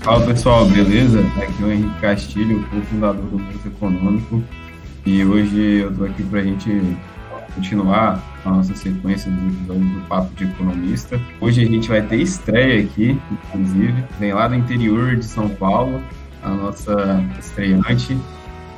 Fala pessoal, beleza? Aqui é o Henrique Castilho, cofundador do Bolsa Econômico, e hoje eu estou aqui para a gente continuar a nossa sequência dos episódios do Papo de Economista. Hoje a gente vai ter estreia aqui, inclusive, vem lá do interior de São Paulo, a nossa estreante.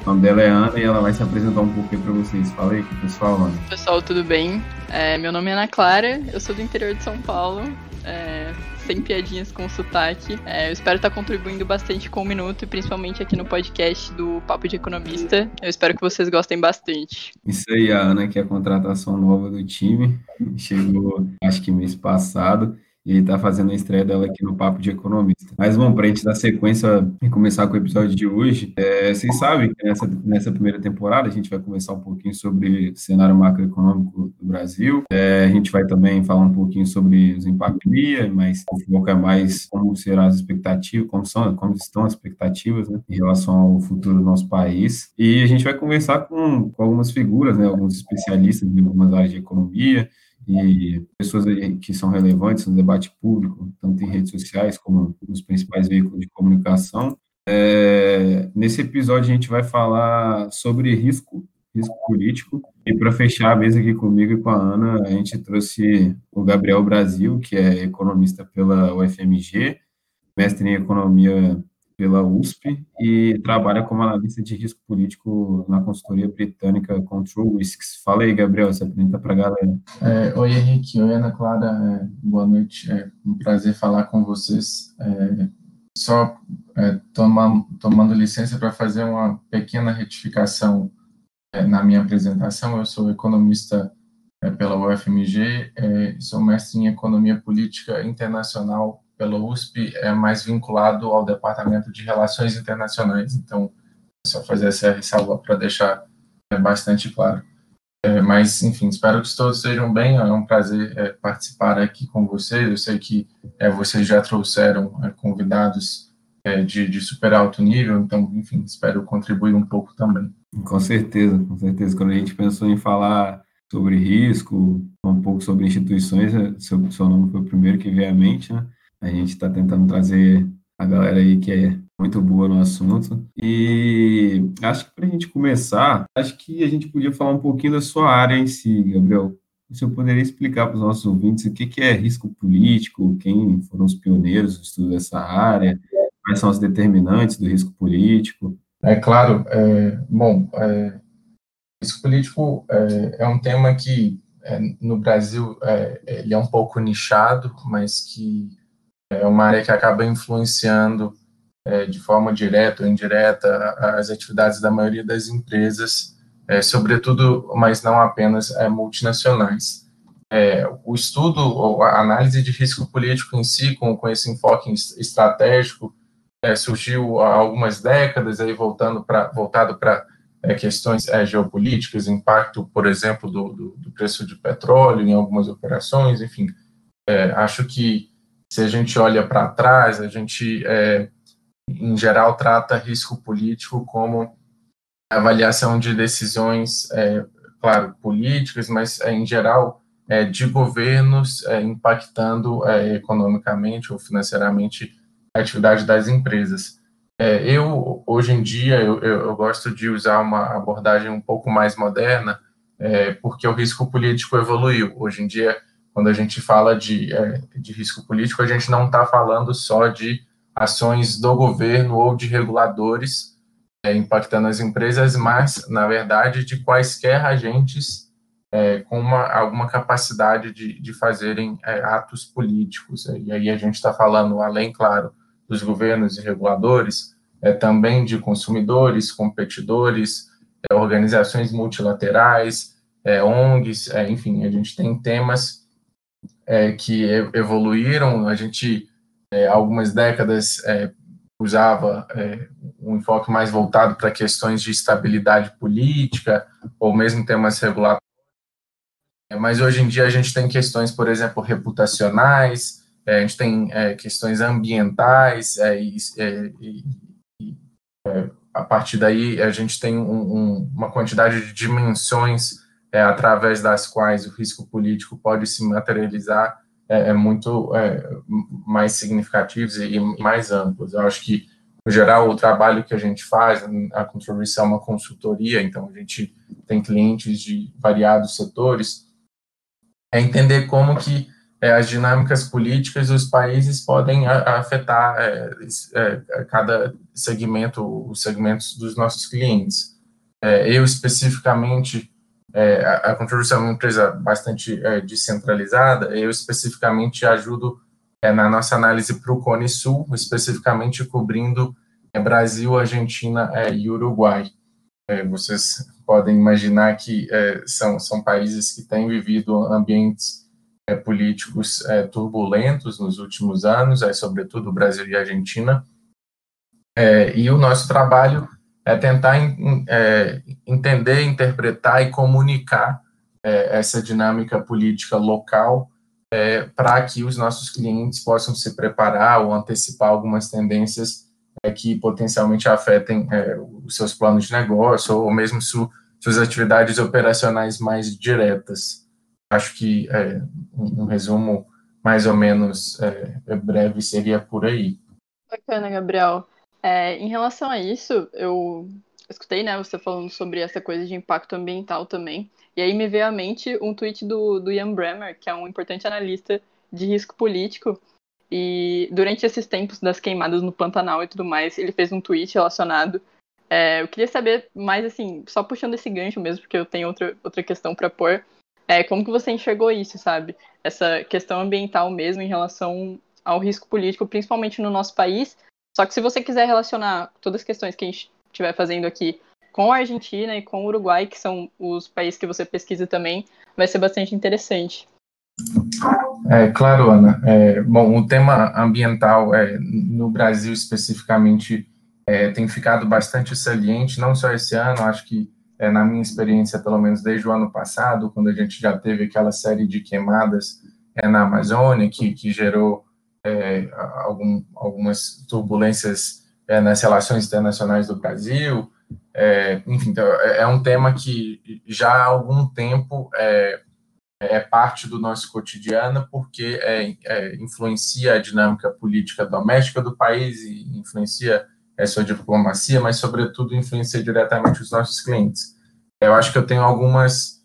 O nome dela é Ana e ela vai se apresentar um pouquinho para vocês. Fala aí, pessoal, Ana. Pessoal, tudo bem? É, meu nome é Ana Clara, eu sou do interior de São Paulo. É, sem piadinhas com sotaque. É, eu espero estar contribuindo bastante com o Minuto, e principalmente aqui no podcast do Papo de Economista. Eu espero que vocês gostem bastante. Isso aí, a Ana, que é a contratação nova do time. Chegou, acho que mês passado e está fazendo a estreia dela aqui no Papo de Economista. Mas bom, para a gente dar sequência e começar com o episódio de hoje, é, vocês sabem que nessa, nessa primeira temporada a gente vai conversar um pouquinho sobre o cenário macroeconômico do Brasil. É, a gente vai também falar um pouquinho sobre os impactos mas o foco é mais como serão as expectativas, como, são, como estão as expectativas né, em relação ao futuro do nosso país. E a gente vai conversar com, com algumas figuras, né, alguns especialistas em algumas áreas de economia, e pessoas que são relevantes no debate público, tanto em redes sociais como nos principais veículos de comunicação. É, nesse episódio a gente vai falar sobre risco, risco político. E para fechar a mesa aqui comigo e com a Ana, a gente trouxe o Gabriel Brasil, que é economista pela UFMG, mestre em economia pela USP e trabalha como analista de risco político na consultoria britânica Control Risks. Fala aí, Gabriel, se apresenta para a galera. É, oi, Henrique. Oi, Ana Clara. É, boa noite. É um prazer falar com vocês. É, só é, toma, tomando licença para fazer uma pequena retificação é, na minha apresentação. Eu sou economista é, pela UFMG, sou mestre em Economia Política Internacional pela USP é mais vinculado ao Departamento de Relações Internacionais. Então, só fazer essa ressalva para deixar é, bastante claro. É, mas, enfim, espero que todos estejam bem. É um prazer é, participar aqui com vocês. Eu sei que é, vocês já trouxeram é, convidados é, de, de, super alto nível, então, enfim, espero contribuir um pouco também. Com certeza, com certeza. Quando a gente pensou em falar sobre risco, um pouco sobre instituições, seu, seu nome foi o primeiro que veio à mente, né? A gente está tentando trazer a galera aí que é muito boa no assunto. E acho que para a gente começar, acho que a gente podia falar um pouquinho da sua área em si, Gabriel. Você poderia explicar para os nossos ouvintes o que, que é risco político, quem foram os pioneiros do estudo dessa área, quais são os determinantes do risco político? É claro. É, bom, é, risco político é, é, um tema que é, no Brasil é, ele é um pouco nichado, mas que é uma área que acaba influenciando é, de forma direta ou indireta as atividades da maioria das empresas, é, sobretudo, mas não apenas é, multinacionais. É, o estudo ou a análise de risco político em si, com, com esse enfoque estratégico, é, surgiu há algumas décadas, aí voltando pra, voltado para é, questões geopolíticas, impacto, por exemplo, do, do, do, preço de petróleo em algumas operações, enfim. acho que se a gente olha para trás, a gente, é, em geral, trata risco político como avaliação de decisões, é, claro, políticas, mas, é, em geral, é, de governos é, impactando é, economicamente ou financeiramente a atividade das empresas. eu, hoje em dia, eu, eu, eu, gosto de usar uma abordagem um pouco mais moderna, porque o risco político evoluiu. Hoje em dia, quando a gente fala de, é, de risco político, a gente não está falando só de ações do governo ou de reguladores é, impactando as empresas, mas, na verdade, de quaisquer agentes é, com uma, alguma capacidade de, de fazerem é, atos políticos. E aí a gente está falando, além, claro, dos governos e reguladores, é, também de consumidores, competidores, é, organizações multilaterais, ONGs, enfim, a gente tem temas é, que evoluíram. A gente, é, algumas décadas, é, usava é, um enfoque mais voltado para questões de estabilidade política ou mesmo temas regulatórios. É, mas hoje em dia a gente tem questões, por exemplo, reputacionais, é, a gente tem questões ambientais e, e, a partir daí a gente tem um, um, uma quantidade de dimensões é, através das quais o risco político pode se materializar é, é muito é, mais significativos e, e, mais amplos. Eu acho que, no geral, o trabalho que a gente faz, a contribuição é uma consultoria, então a gente tem clientes de variados setores, é entender como que é, as dinâmicas políticas dos países podem afetar é, cada segmento, os segmentos dos nossos clientes. Eu, especificamente, é, a, Contribuição é uma empresa bastante é, descentralizada, eu especificamente ajudo é, na nossa análise para o Cone Sul, especificamente cobrindo é, Brasil, Argentina é, e Uruguai. vocês podem imaginar que são, são países que têm vivido ambientes políticos turbulentos nos últimos anos, sobretudo Brasil e Argentina, e o nosso trabalho é tentar é, entender, interpretar e comunicar é, essa dinâmica política local é, para que os nossos clientes possam se preparar ou antecipar algumas tendências é, que potencialmente afetem é, os seus planos de negócio ou mesmo su, suas atividades operacionais mais diretas. Acho que é, um, um, resumo mais ou menos breve seria por aí. Bacana, Gabriel. É, em relação a isso, eu escutei, né, você falando sobre essa coisa de impacto ambiental também. E aí me veio à mente um tweet do, do Ian Bremmer, que é um importante analista de risco político. E durante esses tempos das queimadas no Pantanal e tudo mais, ele fez um tweet relacionado. É, eu queria saber mais, assim, só puxando esse gancho mesmo, porque eu tenho outra, outra questão para pôr. É, como que você enxergou isso, sabe? Essa questão ambiental mesmo em relação ao risco político, principalmente no nosso país, só que se você quiser relacionar todas as questões que a gente estiver fazendo aqui com a Argentina e com o Uruguai, que são os países que você pesquisa também, vai ser bastante interessante. É, claro, Ana. É, bom, o tema ambiental é, no Brasil especificamente é, tem ficado bastante saliente, não só esse ano, acho que é, na minha experiência, pelo menos desde o ano passado, quando a gente já teve aquela série de queimadas é, na Amazônia, que, que gerou é, algum, algumas turbulências é, nas relações internacionais do Brasil. É, enfim, então, é, é um tema que já há algum tempo é, é parte do nosso cotidiano, porque é, influencia a dinâmica política doméstica do país e influencia a sua diplomacia, mas, sobretudo, influencia diretamente os nossos clientes. Eu acho que eu tenho algumas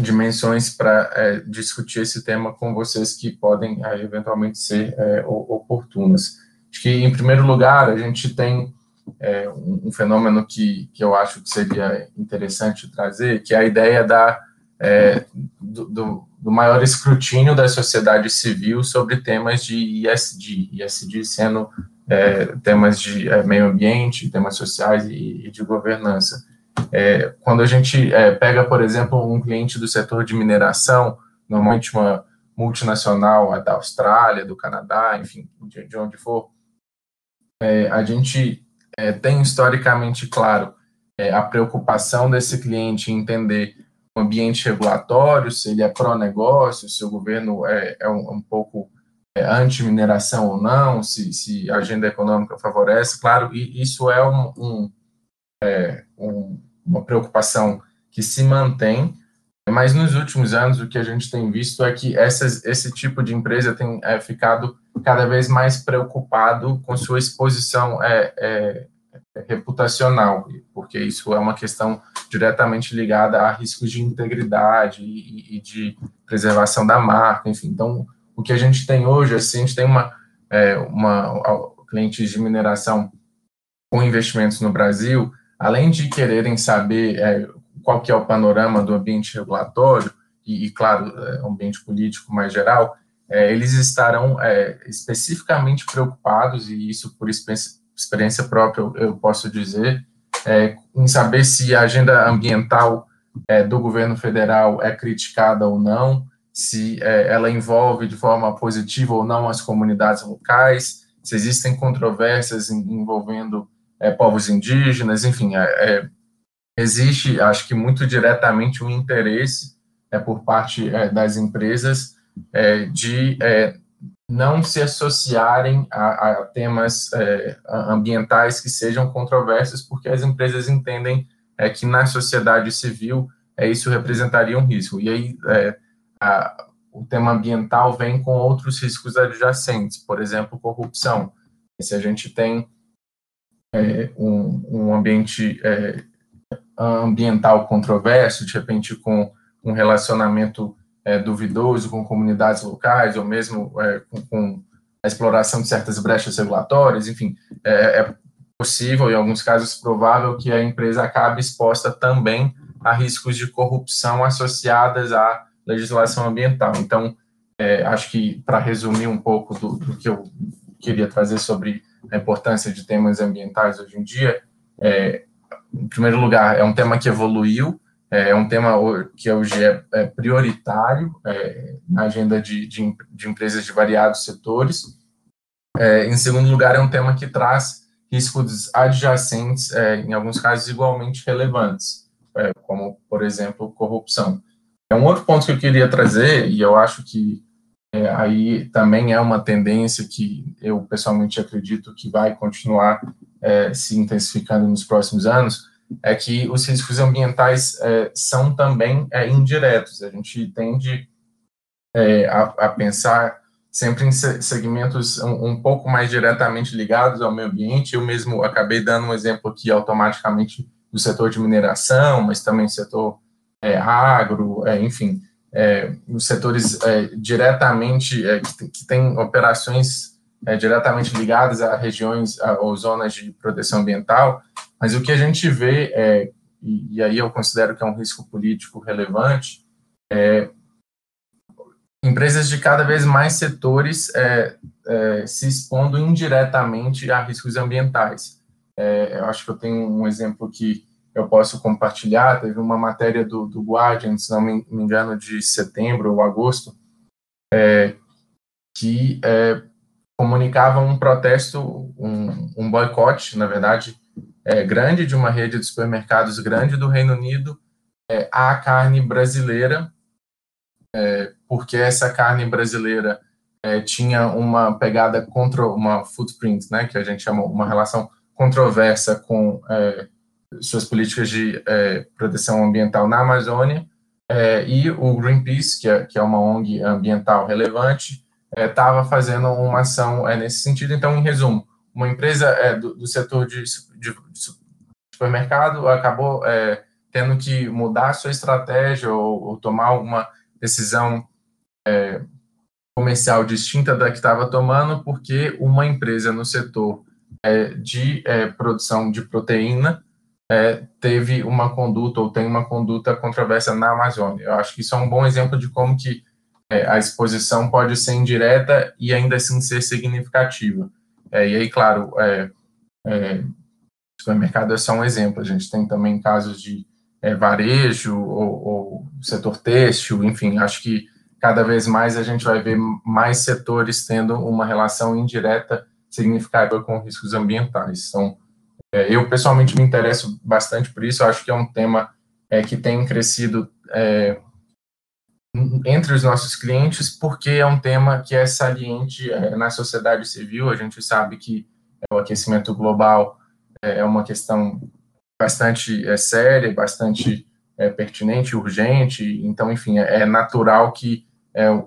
dimensões para é, discutir esse tema com vocês que podem é, eventualmente ser é, oportunas. Acho que, em primeiro lugar, a gente tem é, um, um, fenômeno que, que eu acho que seria interessante trazer, que é a ideia da, é, do, do, do, maior escrutínio da sociedade civil sobre temas de ISD, ISD sendo é, temas de meio ambiente, temas sociais e, e de governança. É, quando a gente é, pega, por exemplo, um cliente do setor de mineração, normalmente uma multinacional da Austrália, do Canadá, enfim, de, de onde for, é, a gente é, tem historicamente claro é, a preocupação desse cliente em entender o ambiente regulatório, se ele é pró-negócio, se o governo é, é um, um, pouco anti-mineração ou não, se, se, a agenda econômica favorece, claro, e isso é um, um, um uma preocupação que se mantém, mas nos últimos anos o que a gente tem visto é que essas, esse tipo de empresa tem é, ficado cada vez mais preocupado com sua exposição é, é, é, reputacional, porque isso é uma questão diretamente ligada a riscos de integridade e, e de preservação da marca, enfim. Então, o que a gente tem hoje, assim, a gente tem uma, é, uma clientes de mineração com investimentos no Brasil além de quererem saber é, qual que é o panorama do ambiente regulatório e, e claro, é, ambiente político mais geral, é, eles estarão é, especificamente preocupados, e isso por experiência própria eu, eu posso dizer, é, em saber se a agenda ambiental é, do governo federal é criticada ou não, se ela envolve de forma positiva ou não as comunidades locais, se existem controvérsias envolvendo é, povos indígenas, enfim, é, é, existe, acho que muito diretamente um interesse é, por parte é, das empresas é, de não se associarem a, a temas ambientais que sejam controversos, porque as empresas entendem que na sociedade civil isso representaria um risco. E aí, a, o tema ambiental vem com outros riscos adjacentes, por exemplo, corrupção. Se a gente tem é, um, um, ambiente é, ambiental controverso, de repente com um relacionamento é, duvidoso com comunidades locais, ou mesmo é, com, com, a exploração de certas brechas regulatórias, enfim, é, é possível, em alguns casos provável, que a empresa acabe exposta também a riscos de corrupção associadas à legislação ambiental. Então, é, acho que, para resumir um pouco do, do, que eu queria trazer sobre a importância de temas ambientais hoje em dia, é, em primeiro lugar, é um tema que evoluiu, é, é um tema que hoje é, é prioritário é, na agenda de, de, de, empresas de variados setores. É, em segundo lugar, é um tema que traz riscos adjacentes, é, em alguns casos igualmente relevantes, é, como, por exemplo, corrupção. É um outro ponto que eu queria trazer, e eu acho que é, aí também é uma tendência que eu pessoalmente acredito que vai continuar é, se intensificando nos próximos anos, é que os riscos ambientais é, são também é, indiretos. A gente tende é, a, a, pensar sempre em segmentos um, um, pouco mais diretamente ligados ao meio ambiente. Eu mesmo acabei dando um exemplo aqui automaticamente do setor de mineração, mas também setor é, agro, enfim, é, os setores é, diretamente é, que, que têm operações é, diretamente ligadas a regiões a, ou zonas de proteção ambiental, mas o que a gente vê, é, e, e aí eu considero que é um risco político relevante, é empresas de cada vez mais setores é, se expondo indiretamente a riscos ambientais. Eu acho que eu tenho um exemplo que eu posso compartilhar. Teve uma matéria do, do Guardian, se não me, engano, de setembro ou agosto, é, que é, comunicava um protesto, um, um boicote, na verdade, é, grande de uma rede de supermercados grande do Reino Unido é, à carne brasileira, é, porque essa carne brasileira é, tinha uma pegada contra uma footprint, né, que a gente chama uma relação controversa com suas políticas de é, proteção ambiental na Amazônia, é, e o Greenpeace, que é, que é uma ONG ambiental relevante, estava é, fazendo uma ação é, nesse sentido. Então, em resumo, uma empresa é, do, do, setor de, de, de, supermercado acabou tendo que mudar sua estratégia ou, ou tomar alguma decisão comercial distinta da que estava tomando, porque uma empresa no setor de produção de proteína é, teve uma conduta ou tem uma conduta controversa na Amazônia. Eu acho que isso é um bom exemplo de como que é, a exposição pode ser indireta e ainda assim ser significativa. É, e aí, claro, é, é, supermercado é só um exemplo. A gente tem também casos de é, varejo ou, ou setor têxtil, enfim, acho que cada vez mais a gente vai ver mais setores tendo uma relação indireta significativa com riscos ambientais. Então, eu, pessoalmente, me interesso bastante por isso. Eu acho que é um tema é, que tem crescido é, entre os nossos clientes, porque é um tema que é saliente é, na sociedade civil. A gente sabe que o aquecimento global é, é uma questão bastante é, séria, bastante pertinente, urgente. Então, enfim, é, natural que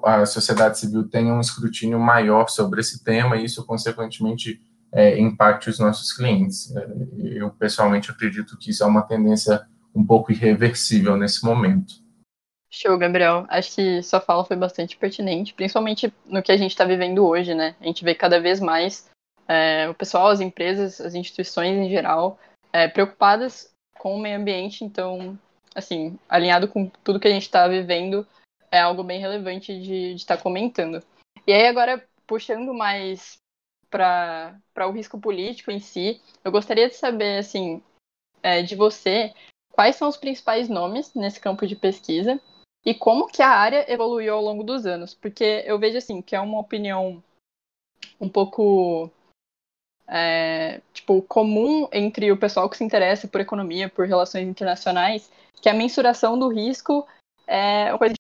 a sociedade civil tenha um escrutínio maior sobre esse tema e isso, consequentemente, é, impacte os nossos clientes. É, eu, pessoalmente, acredito que isso é uma tendência um pouco irreversível nesse momento. Show, Gabriel. Acho que sua fala foi bastante pertinente, principalmente no que a gente está vivendo hoje, né? A gente vê cada vez mais é, o pessoal, as empresas, as instituições em geral, é, preocupadas com o meio ambiente, então, assim, alinhado com tudo que a gente está vivendo, é algo bem relevante de estar tá comentando. E aí, agora, puxando mais para o risco político em si. Eu gostaria de saber, assim, é, de você, quais são os principais nomes nesse campo de pesquisa e como que a área evoluiu ao longo dos anos, porque eu vejo, assim, que é uma opinião um pouco é, tipo, comum entre o pessoal que se interessa por economia, por relações internacionais, que a mensuração do risco é uma coisa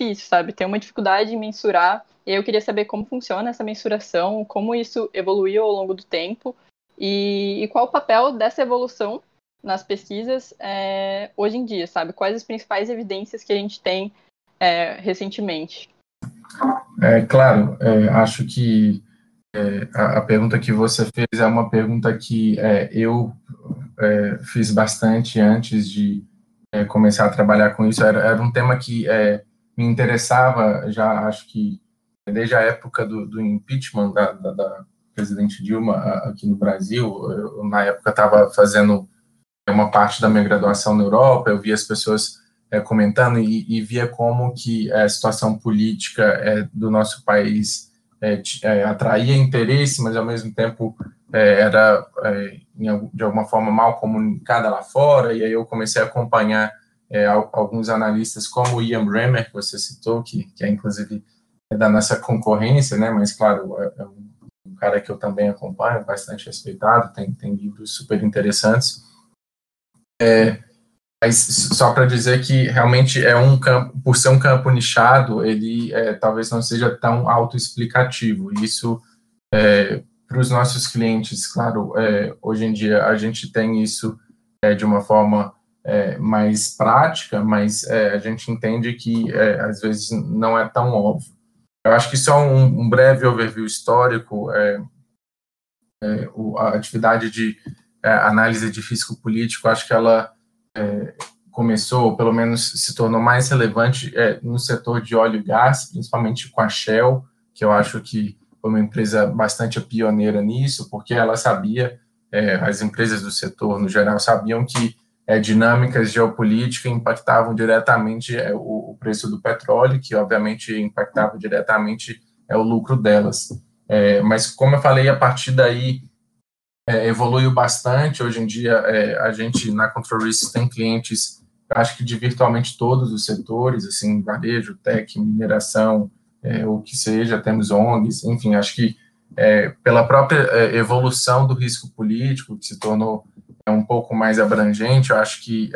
difícil, sabe? Tem uma dificuldade em mensurar e eu queria saber como funciona essa mensuração, como isso evoluiu ao longo do tempo e, e qual o papel dessa evolução nas pesquisas é, hoje em dia, sabe? Quais as principais evidências que a gente tem é, recentemente? É, claro, é, acho que é, a, a, pergunta que você fez é uma pergunta que é, eu é, fiz bastante antes de começar a trabalhar com isso. Era, era um tema que é, me interessava já, acho que desde a época do, do impeachment da, da, da, presidente Dilma aqui no Brasil. Eu, na época, estava fazendo uma parte da minha graduação na Europa, eu via as pessoas é, comentando e, e, via como que a situação política é, do nosso país é, é atraía interesse, mas ao mesmo tempo é, era é, de alguma forma mal comunicada lá fora, e aí eu comecei a acompanhar alguns analistas como o Ian Bremer, que você citou, que, que é inclusive da nossa concorrência, né, mas claro, é um cara que eu também acompanho, bastante respeitado, tem, tem livros super interessantes, é, mas só para dizer que realmente é um campo, por ser um campo nichado, ele é, talvez não seja tão autoexplicativo. Isso, é, para os nossos clientes, claro, é, hoje em dia a gente tem isso é, de uma forma é, mais prática, mas é, a gente entende que às vezes não é tão óbvio. Eu acho que só um, um breve overview histórico, a atividade de é, análise de físico político, acho que ela é, começou, ou pelo menos se tornou mais relevante é, no setor de óleo e gás, principalmente com a Shell, que eu acho que foi uma empresa bastante pioneira nisso, porque ela sabia, é, as empresas do setor no geral sabiam que é, dinâmicas geopolíticas impactavam diretamente é, o, o, preço do petróleo, que obviamente impactava diretamente é, o lucro delas. É, mas como eu falei, a partir daí é, evoluiu bastante. Hoje em dia, é, a gente na Control Risk tem clientes, acho que de virtualmente todos os setores, assim, varejo, tech, mineração, o que seja, temos ONGs, enfim, acho que pela própria evolução do risco político, que se tornou é, um pouco mais abrangente, eu acho que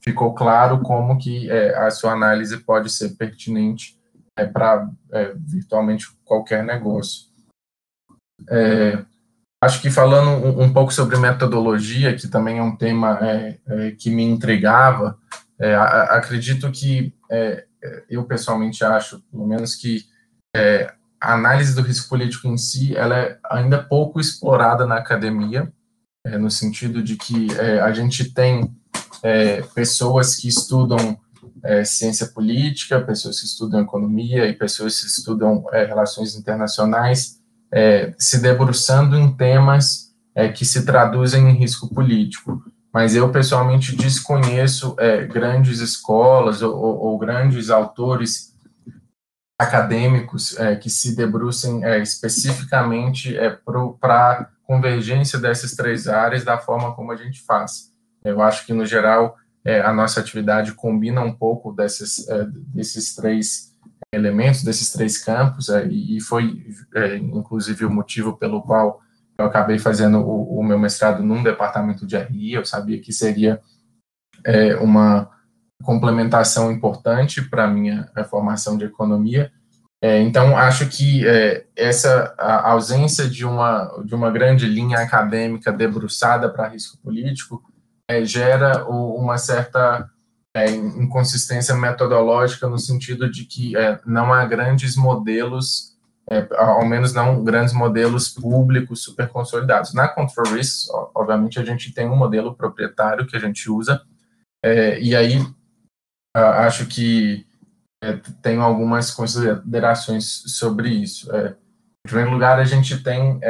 ficou claro como que a sua análise pode ser pertinente para virtualmente qualquer negócio. É, Acho que falando um, um, pouco sobre metodologia, que também é um tema é, é, que me intrigava, é, a, acredito que é, eu pessoalmente acho, pelo menos que é, a análise do risco político em si, ela é ainda pouco explorada na academia, é, no sentido de que a gente tem pessoas que estudam ciência política, pessoas que estudam economia e pessoas que estudam relações internacionais é, se debruçando em temas é, que se traduzem em risco político. Mas eu, pessoalmente, desconheço é, grandes escolas ou, ou, ou, grandes autores acadêmicos é, que se debrucem é, especificamente é, para convergência dessas três áreas da forma como a gente faz. Eu acho que, no geral, a nossa atividade combina um pouco desses, desses três elementos desses três campos, é, e foi, é, inclusive, o motivo pelo qual eu acabei fazendo o, o, meu mestrado num departamento de RI, eu sabia que seria é, uma complementação importante para a minha formação de economia, é, então, acho que é, essa ausência de uma, de uma grande linha acadêmica debruçada para risco político é, gera o, uma certa é, inconsistência metodológica no sentido de que é, não há grandes modelos, é, ao menos não grandes modelos públicos super consolidados. Na Control Risk, obviamente, a gente tem um modelo proprietário que a gente usa, e aí acho que é, tenho algumas considerações sobre isso. É, em primeiro lugar, a gente tem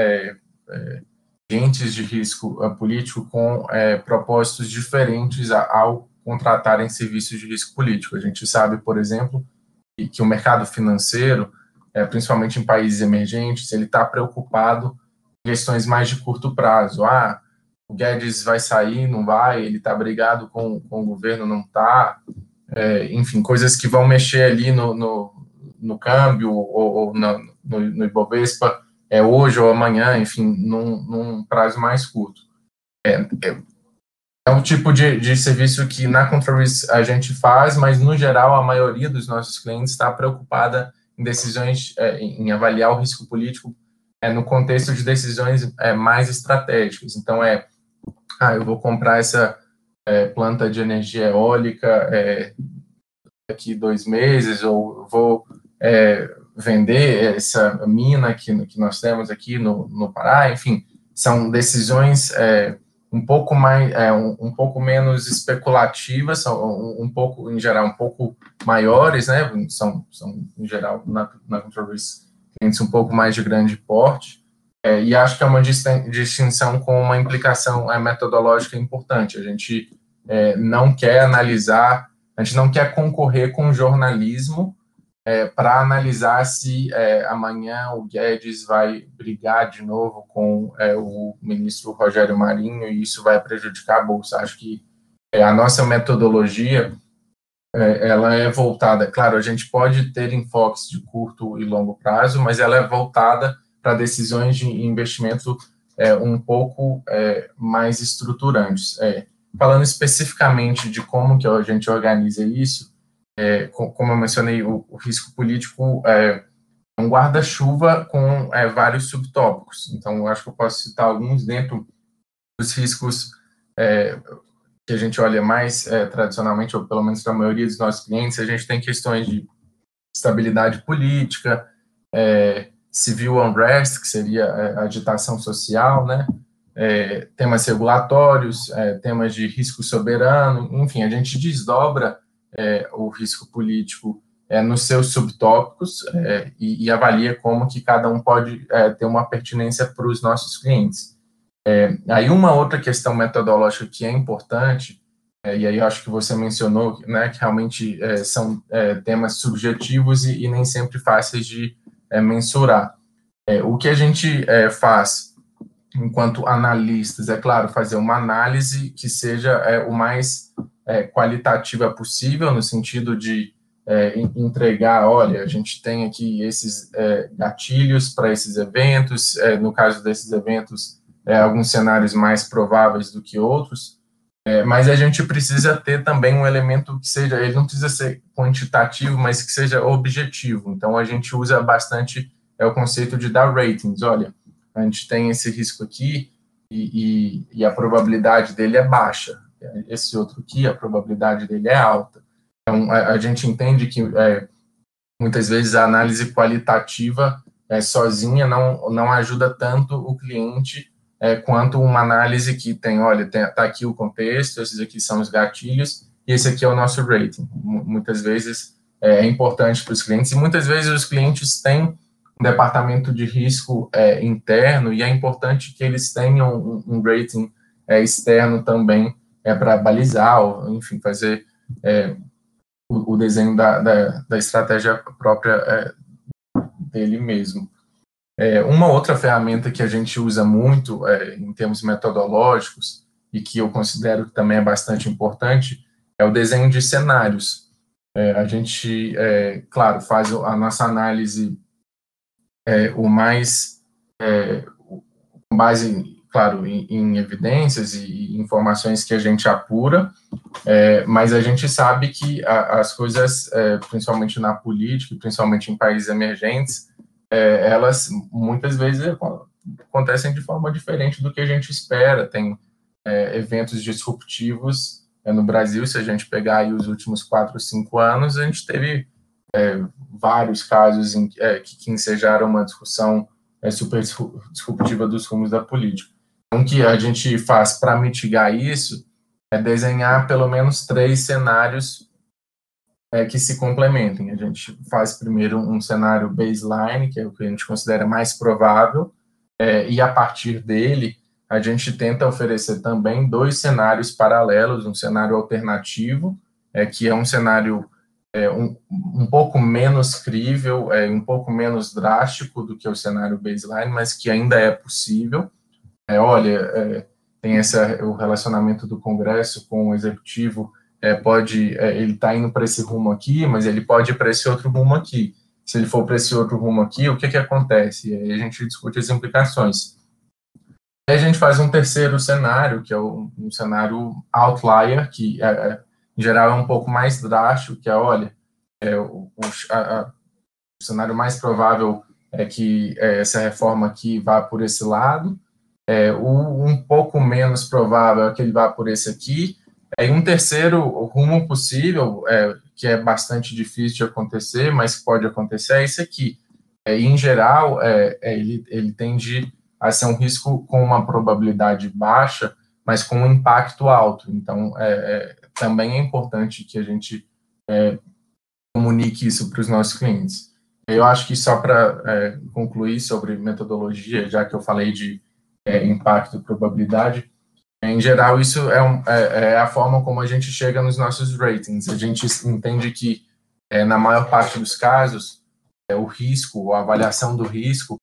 agentes de risco político com propósitos diferentes ao contratarem serviços de risco político. A gente sabe, por exemplo, que o mercado financeiro, é, principalmente em países emergentes, ele está preocupado com questões mais de curto prazo. Ah, o Guedes vai sair, não vai, ele está brigado com, com o governo, não está. É, enfim, coisas que vão mexer ali no, no, no câmbio ou, ou no, no, no Ibovespa é, hoje ou amanhã, enfim, num, num prazo mais curto. É, é, é um tipo de, de serviço que na Control a gente faz, mas no geral a maioria dos nossos clientes está preocupada em decisões, é, em avaliar o risco político é, no contexto de decisões é, mais estratégicas. Então é, ah, eu vou comprar essa é, planta de energia eólica é, daqui dois meses, ou vou é, vender essa mina que, que nós temos aqui no, no Pará, enfim, são decisões é, um pouco mais, é, um, um, pouco menos especulativas, um, um, pouco, em geral, um pouco maiores, né, são, são em geral, na, na Controversy, clientes um pouco mais de grande porte, é, e acho que é uma distinção com uma implicação é, metodológica importante, a gente é, não quer analisar, a gente não quer concorrer com o jornalismo, é, para analisar se é, amanhã o Guedes vai brigar de novo com é, o ministro Rogério Marinho e isso vai prejudicar a bolsa. Acho que a nossa metodologia ela é voltada, claro, a gente pode ter enfoques de curto e longo prazo, mas ela é voltada para decisões de investimento é, um pouco mais estruturantes. falando especificamente de como que a gente organiza isso, é, como eu mencionei, o, o risco político é um guarda-chuva com é, vários subtópicos. Então, acho que eu posso citar alguns dentro dos riscos é, que a gente olha mais é, tradicionalmente, ou pelo menos para a maioria dos nossos clientes, a gente tem questões de estabilidade política, é, civil unrest, que seria é, agitação social, né? É, temas regulatórios, é, temas de risco soberano, enfim, a gente desdobra é, o risco político é, nos seus subtópicos é, e, e, avalia como que cada um pode ter uma pertinência para os nossos clientes. Aí uma outra questão metodológica que é importante, e aí acho que você mencionou, né, que realmente são temas subjetivos e, e, nem sempre fáceis de mensurar. o que a gente faz enquanto analistas, é claro, fazer uma análise que seja o mais é, qualitativa possível, no sentido de é, entregar, olha, a gente tem aqui esses é, gatilhos para esses eventos, é, no caso desses eventos, é, alguns cenários mais prováveis do que outros, é, mas a gente precisa ter também um elemento que seja, ele não precisa ser quantitativo, mas que seja objetivo. Então, a gente usa bastante é o conceito de dar ratings. Olha, a gente tem esse risco aqui e, e, e a probabilidade dele é baixa esse outro aqui, a probabilidade dele é alta. Então, a, a gente entende que é, muitas vezes a análise qualitativa é, sozinha não, não ajuda tanto o cliente é, quanto uma análise que tem, olha, está aqui o contexto, esses aqui são os gatilhos, e esse aqui é o nosso rating. M muitas vezes é, é importante para os clientes, e muitas vezes os clientes têm um departamento de risco é, interno, e é importante que eles tenham um, um rating é, externo também é, para balizar, ou, enfim, fazer é, o, o, desenho da, da, da estratégia própria é, dele mesmo. É, uma outra ferramenta que a gente usa muito é, em termos metodológicos e que eu considero que também é bastante importante é o desenho de cenários. É, a gente, claro, faz a nossa análise o mais com base claro, em, em evidências e, informações que a gente apura, é, mas a gente sabe que a, as coisas, é, principalmente na política, principalmente em países emergentes, é, elas muitas vezes acontecem de forma diferente do que a gente espera. Tem é, eventos disruptivos é, no Brasil, se a gente pegar os últimos quatro, cinco anos, a gente teve é, vários casos em, que, que ensejaram uma discussão super disruptiva dos rumos da política. O que a gente faz para mitigar isso é desenhar pelo menos três cenários é, que se complementem. A gente faz primeiro um cenário baseline, que é o que a gente considera mais provável, é, e a partir dele a gente tenta oferecer também dois cenários paralelos, um cenário alternativo, é, que é um cenário é, um, um pouco menos crível, é, um pouco menos drástico do que o cenário baseline, mas que ainda é possível, é, olha, é, tem esse o relacionamento do Congresso com o Executivo, é, pode, é, ele está indo para esse rumo aqui, mas ele pode ir para esse outro rumo aqui. Se ele for para esse outro rumo aqui, o que que acontece? E aí a gente discute as implicações. Aí a gente faz um terceiro cenário, que é um, um cenário outlier, que é, é, em geral é um pouco mais drástico, que é, olha, é, o, o, a, o cenário mais provável é que é, essa reforma aqui vá por esse lado, é, o, um pouco menos provável é que ele vá por esse aqui. E um terceiro rumo possível, é, que é bastante difícil de acontecer, mas pode acontecer, é esse aqui. é, em geral, é, é, ele, ele tende a ser um risco com uma probabilidade baixa, mas com um impacto alto. Então, é, é também é importante que a gente é, comunique isso para os nossos clientes. Eu acho que só para concluir sobre metodologia, já que eu falei de impacto e probabilidade, em geral, isso é, um, é, é, a forma como a gente chega nos nossos ratings. A gente entende que, é, na maior parte dos casos, é, o risco, a avaliação do risco,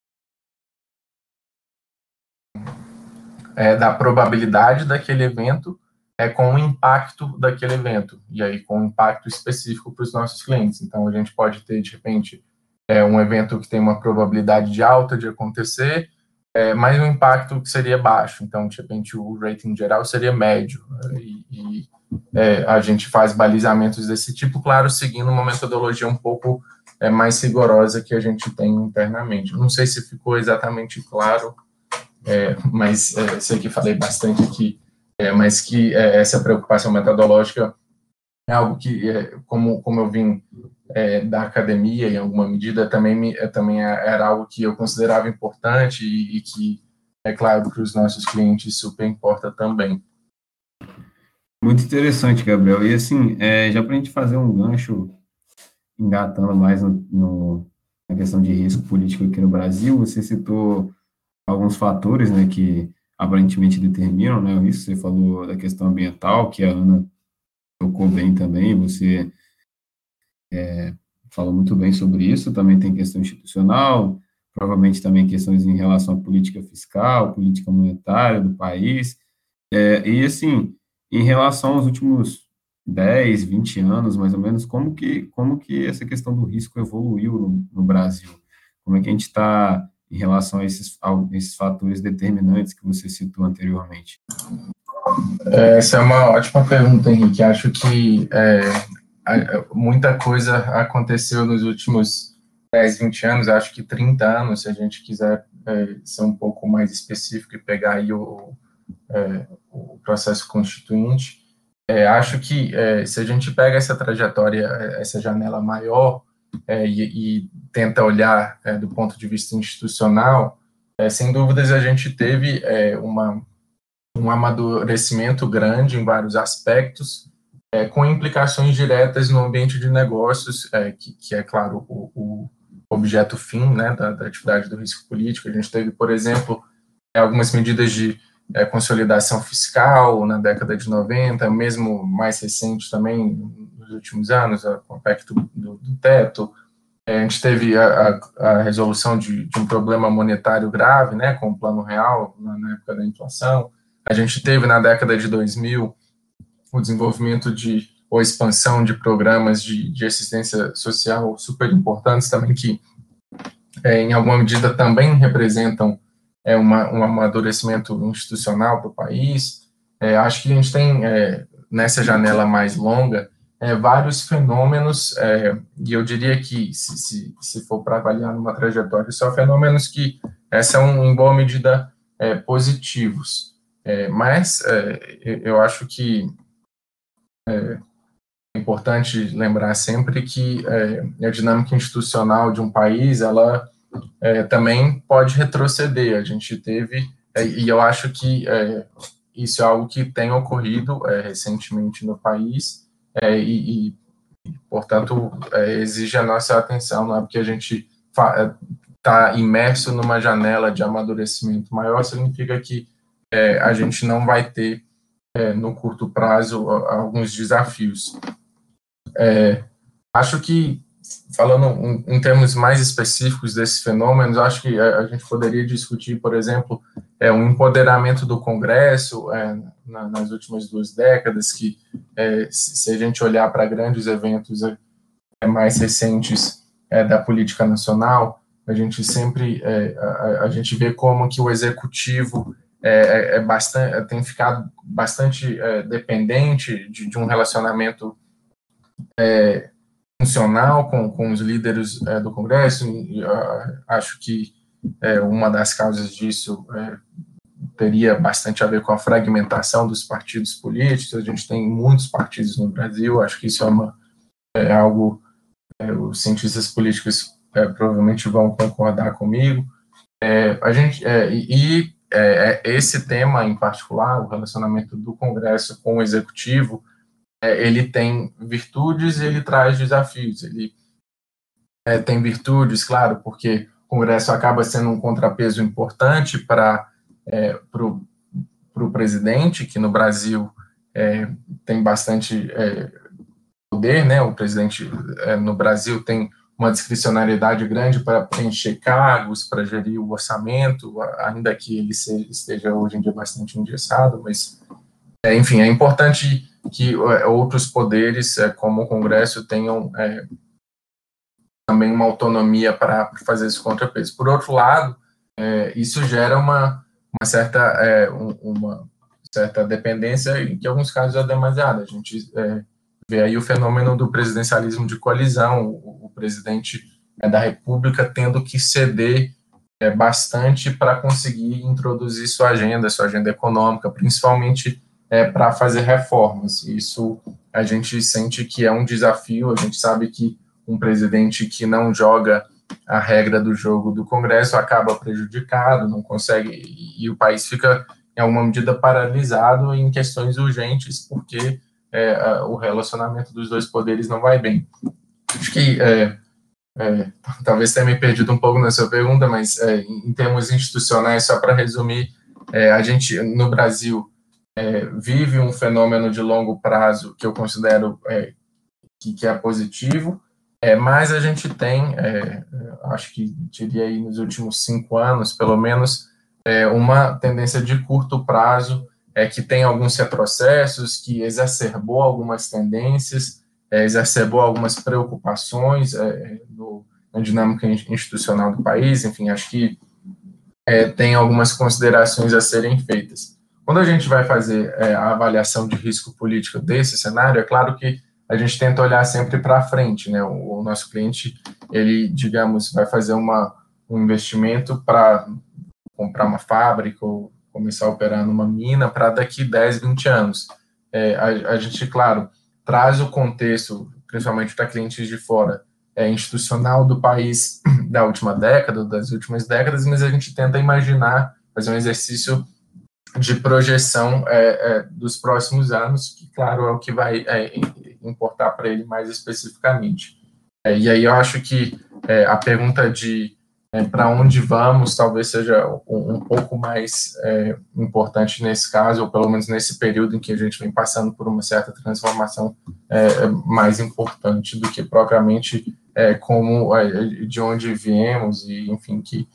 é, da probabilidade daquele evento é com o impacto daquele evento, e aí com um impacto específico para os nossos clientes. Então, a gente pode ter, de repente, é, um evento que tem uma probabilidade de alta de acontecer, é, mas um impacto seria baixo. Então, de repente, o rating geral seria médio. Né? E, e é, a gente faz balizamentos desse tipo, claro, seguindo uma metodologia um pouco é, mais rigorosa que a gente tem internamente. Não sei se ficou exatamente claro, é, mas é, sei que falei bastante aqui é, mas que é, essa preocupação metodológica é algo que, é, como, como eu vim é, da academia, em alguma medida, também, me, é, também era algo que eu considerava importante e, e que, é claro, para os nossos clientes super importa também. Muito interessante, Gabriel. E assim, é, já para a gente fazer um gancho, engatando mais no, no, na questão de risco político aqui no Brasil, você citou alguns fatores né, que aparentemente determinam, né? Isso você falou da questão ambiental, que a Ana tocou bem também, você é, falou muito bem sobre isso, também tem questão institucional, provavelmente também questões em relação à política fiscal, política monetária do país, é, e assim, em relação aos últimos 10, 20 anos, mais ou menos, como que, como que essa questão do risco evoluiu no, no Brasil? Como é que a gente está em relação a esses, a esses fatores determinantes que você citou anteriormente? É, essa é uma ótima pergunta, Henrique. Acho que é, muita coisa aconteceu nos últimos 10, 20 anos, acho que 30 anos, se a gente quiser é, ser um pouco mais específico e pegar aí o, é, o processo constituinte. É, acho que é, se a gente pega essa trajetória, essa janela maior, é, e, e, tenta olhar é, do ponto de vista institucional, é, sem dúvidas a gente teve é, uma, um amadurecimento grande em vários aspectos, é, com implicações diretas no ambiente de negócios, é, que, que, é, claro, o, o objeto fim né, da, da, atividade do risco político. A gente teve, por exemplo, algumas medidas de consolidação fiscal na década de 90, mesmo mais recente também, nos últimos anos, com o pacto do, do teto. É, a gente teve a, a, a resolução de, de, um problema monetário grave, né, com o plano real na, na, época da inflação. A gente teve na década de 2000 o desenvolvimento de ou expansão de programas de, de assistência social super importantes também que é, em alguma medida também representam é, uma, um amadurecimento institucional para o país. É, acho que a gente tem é, nessa janela mais longa é, vários fenômenos, é, e eu diria que, se, se, se for para avaliar numa trajetória, são fenômenos que são, em boa medida, positivos. Mas eu acho que é importante lembrar sempre que a dinâmica institucional de um país, ela também pode retroceder. A gente teve, e eu acho que isso é algo que tem ocorrido recentemente no país, é, e, e, portanto, é, exige a nossa atenção, não é porque a gente está é, imerso numa janela de amadurecimento maior, significa que é, a gente não vai ter, é, no curto prazo, alguns desafios. É, acho que falando em termos mais específicos desses fenômenos, acho que a, gente poderia discutir, por exemplo, é, um empoderamento do Congresso é, na, nas últimas duas décadas, que é, se a gente olhar para grandes eventos é, é mais recentes da política nacional, a gente sempre a, a, gente vê como que o executivo é, é bastante tem ficado bastante dependente de, de, um relacionamento funcional com, com os líderes é, do Congresso. E, uh, acho que é, uma das causas disso é, teria bastante a ver com a fragmentação dos partidos políticos. A gente tem muitos partidos no Brasil. Acho que isso é, uma, é algo é, os cientistas políticos é, provavelmente vão concordar comigo. É, a gente, é, e é, é, esse tema em particular, o relacionamento do Congresso com o Executivo, é, ele tem virtudes e ele traz desafios. Ele tem virtudes, claro, porque o Congresso acaba sendo um contrapeso importante para o presidente, que no Brasil tem bastante poder, né? O presidente no Brasil tem uma discricionariedade grande para preencher cargos, para gerir o orçamento, ainda que ele esteja hoje em dia bastante engessado, mas, é, enfim, é importante que é, outros poderes, é, como o Congresso, tenham é, também uma autonomia para fazer esse contrapeso. Por outro lado, é, isso gera uma, uma certa é, uma certa dependência, em que em alguns casos é demasiada. A gente vê aí o fenômeno do presidencialismo de coalizão, o presidente é, da República tendo que ceder é, bastante para conseguir introduzir sua agenda, sua agenda econômica, principalmente é, para fazer reformas. Isso a gente sente que é um desafio, a gente sabe que um presidente que não joga a regra do jogo do Congresso acaba prejudicado, não consegue, e, o país fica, em alguma medida, paralisado em questões urgentes, porque é, o relacionamento dos dois poderes não vai bem. Acho que é, é, talvez tenha me perdido um pouco na sua pergunta, mas é, em termos institucionais, só para resumir, é, a gente no Brasil é, vive um fenômeno de longo prazo que eu considero que, que, é positivo, mas a gente tem, acho que diria aí nos últimos cinco anos, pelo menos, uma tendência de curto prazo é, que tem alguns retrocessos, que exacerbou algumas tendências, é, exacerbou algumas preocupações é, no, na dinâmica institucional do país, enfim, acho que é, tem algumas considerações a serem feitas. Quando a gente vai fazer é, a avaliação de risco político desse cenário, é claro que a gente tenta olhar sempre para frente, né? O, o, nosso cliente, ele, digamos, vai fazer uma, um investimento para comprar uma fábrica ou começar a operar numa mina para daqui 10, 20 anos. É, a, a, gente, claro, traz o contexto, principalmente para clientes de fora, é, institucional do país da última década, das últimas décadas, mas a gente tenta imaginar, fazer um exercício de projeção é, é, dos próximos anos, que, claro, é o que vai é, importar para ele mais especificamente. É, e aí eu acho que é, a pergunta de é, para onde vamos talvez seja um, um pouco mais é, importante nesse caso, ou pelo menos nesse período em que a gente vem passando por uma certa transformação é, é mais importante do que propriamente é, como é, de onde viemos e enfim que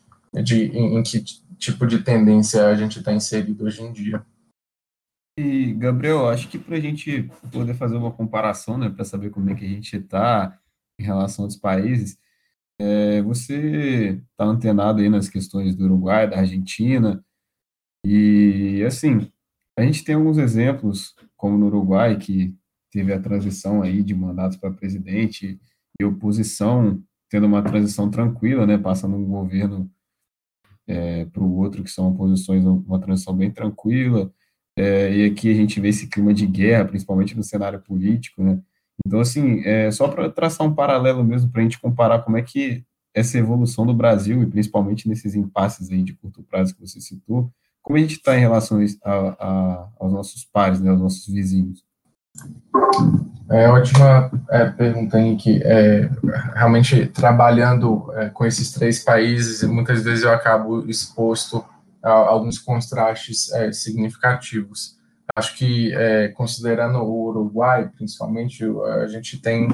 de em, em que tipo de tendência a gente está inserido hoje em dia. E Gabriel, acho que para a gente poder fazer uma comparação, né, para saber como é que a gente está em relação aos países, é, você está antenado aí nas questões do Uruguai, da Argentina, e assim, a gente tem alguns exemplos, como no Uruguai, que teve a transição aí de mandatos para presidente e oposição tendo uma transição tranquila, né, passando um governo é, para o outro, que são oposições, uma transição bem tranquila, é, e aqui a gente vê esse clima de guerra, principalmente no cenário político, né, então, assim, é, só para traçar um paralelo mesmo, para a gente comparar como é que essa evolução do Brasil, e principalmente nesses impasses aí de curto prazo que você citou, como a gente está em relação a, a, aos nossos pares, né, aos nossos vizinhos? É ótima é, pergunta, Henrique. É, realmente, trabalhando é, com esses três países, muitas vezes eu acabo exposto a, a alguns contrastes é, significativos. Acho que, é, considerando o Uruguai, principalmente, a gente tem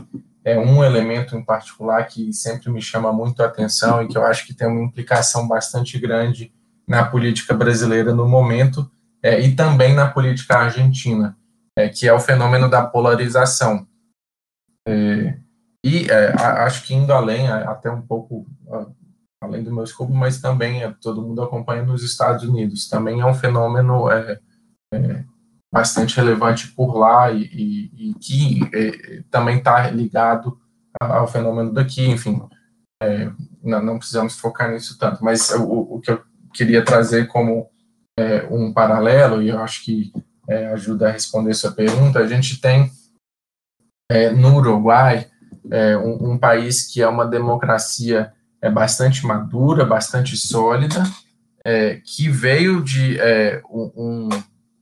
é, um elemento em particular que sempre me chama muito a atenção e que eu acho que tem uma implicação bastante grande na política brasileira no momento é, e também na política argentina, é, que é o fenômeno da polarização. É, e é, acho que indo além, até um pouco além do meu escopo, mas também é, todo mundo acompanha nos Estados Unidos, também é um fenômeno é, bastante relevante por lá e, e, e que é, também está ligado ao fenômeno daqui, enfim, é, não, não, precisamos focar nisso tanto, mas o, o que eu queria trazer como é, um paralelo, e eu acho que é, ajuda a responder sua pergunta, a gente tem é, no Uruguai um, um, país que é uma democracia é bastante madura, bastante sólida, que veio de um,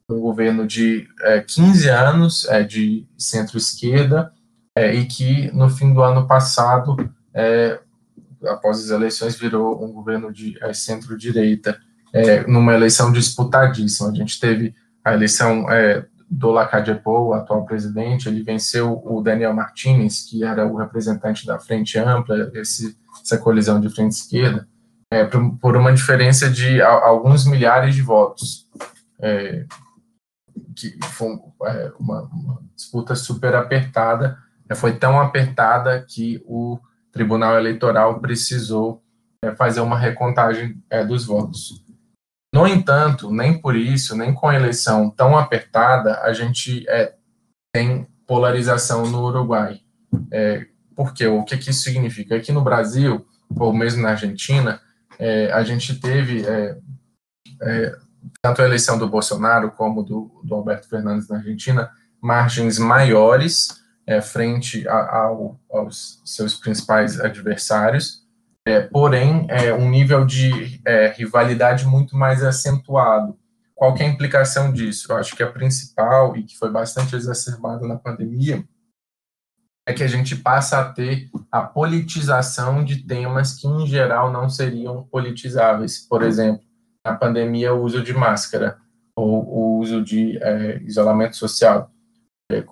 um, governo de é, 15 anos é, de centro-esquerda é, e que no fim do ano passado, é, após as eleições, virou um governo de centro-direita, numa eleição disputadíssima. A gente teve a eleição do Lacadepo, o atual presidente, ele venceu o Daniel Martinez, que era o representante da Frente Ampla, esse, essa colisão de frente esquerda, é, por, por, uma diferença de a, alguns milhares de votos. Que foi é, uma, uma, disputa super apertada, é, foi tão apertada que o Tribunal Eleitoral precisou é, fazer uma recontagem é, dos votos. No entanto, nem por isso, nem com a eleição tão apertada, a gente é, tem polarização no Uruguai. É, por quê? O que, que isso significa? Aqui no Brasil, ou mesmo na Argentina, é, a gente teve tanto a eleição do Bolsonaro como do, do Alberto Fernandes na Argentina, margens maiores é, frente a, ao, aos seus principais adversários, é, porém, é, um nível de é, rivalidade muito mais acentuado. Qual é a implicação disso? Eu acho que a principal, e que foi bastante exacerbada na pandemia, é que a gente passa a ter a politização de temas que, em geral, não seriam politizáveis. Por exemplo, na pandemia, o uso de máscara ou o uso de é, isolamento social. É,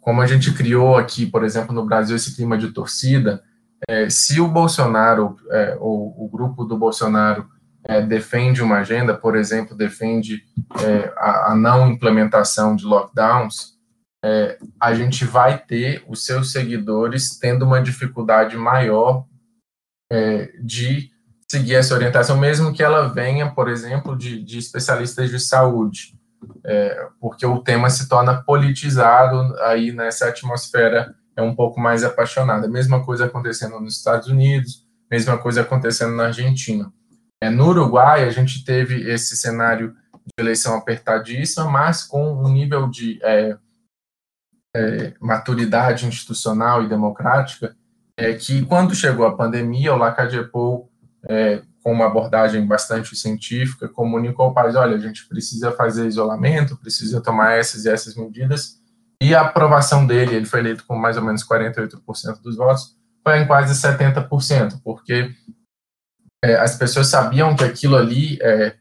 como a gente criou aqui, por exemplo, no Brasil, esse clima de torcida, é, se o Bolsonaro é, ou o grupo do Bolsonaro é, defende uma agenda, por exemplo, defende é, a, a, não implementação de lockdowns, a gente vai ter os seus seguidores tendo uma dificuldade maior de seguir essa orientação, mesmo que ela venha, por exemplo, de, de especialistas de saúde, porque o tema se torna politizado aí nessa atmosfera é um pouco mais apaixonada. Mesma coisa acontecendo nos Estados Unidos, mesma coisa acontecendo na Argentina. É, no Uruguai, a gente teve esse cenário de eleição apertadíssima, mas com um nível de é, é, maturidade institucional e democrática é, que, quando chegou a pandemia, o Lacadepou, é, com uma abordagem bastante científica, comunicou ao país, olha, a gente precisa fazer isolamento, precisa tomar essas e essas medidas, e a aprovação dele, ele foi eleito com mais ou menos 48% dos votos, foi em quase 70%, porque é, as pessoas sabiam que aquilo ali é,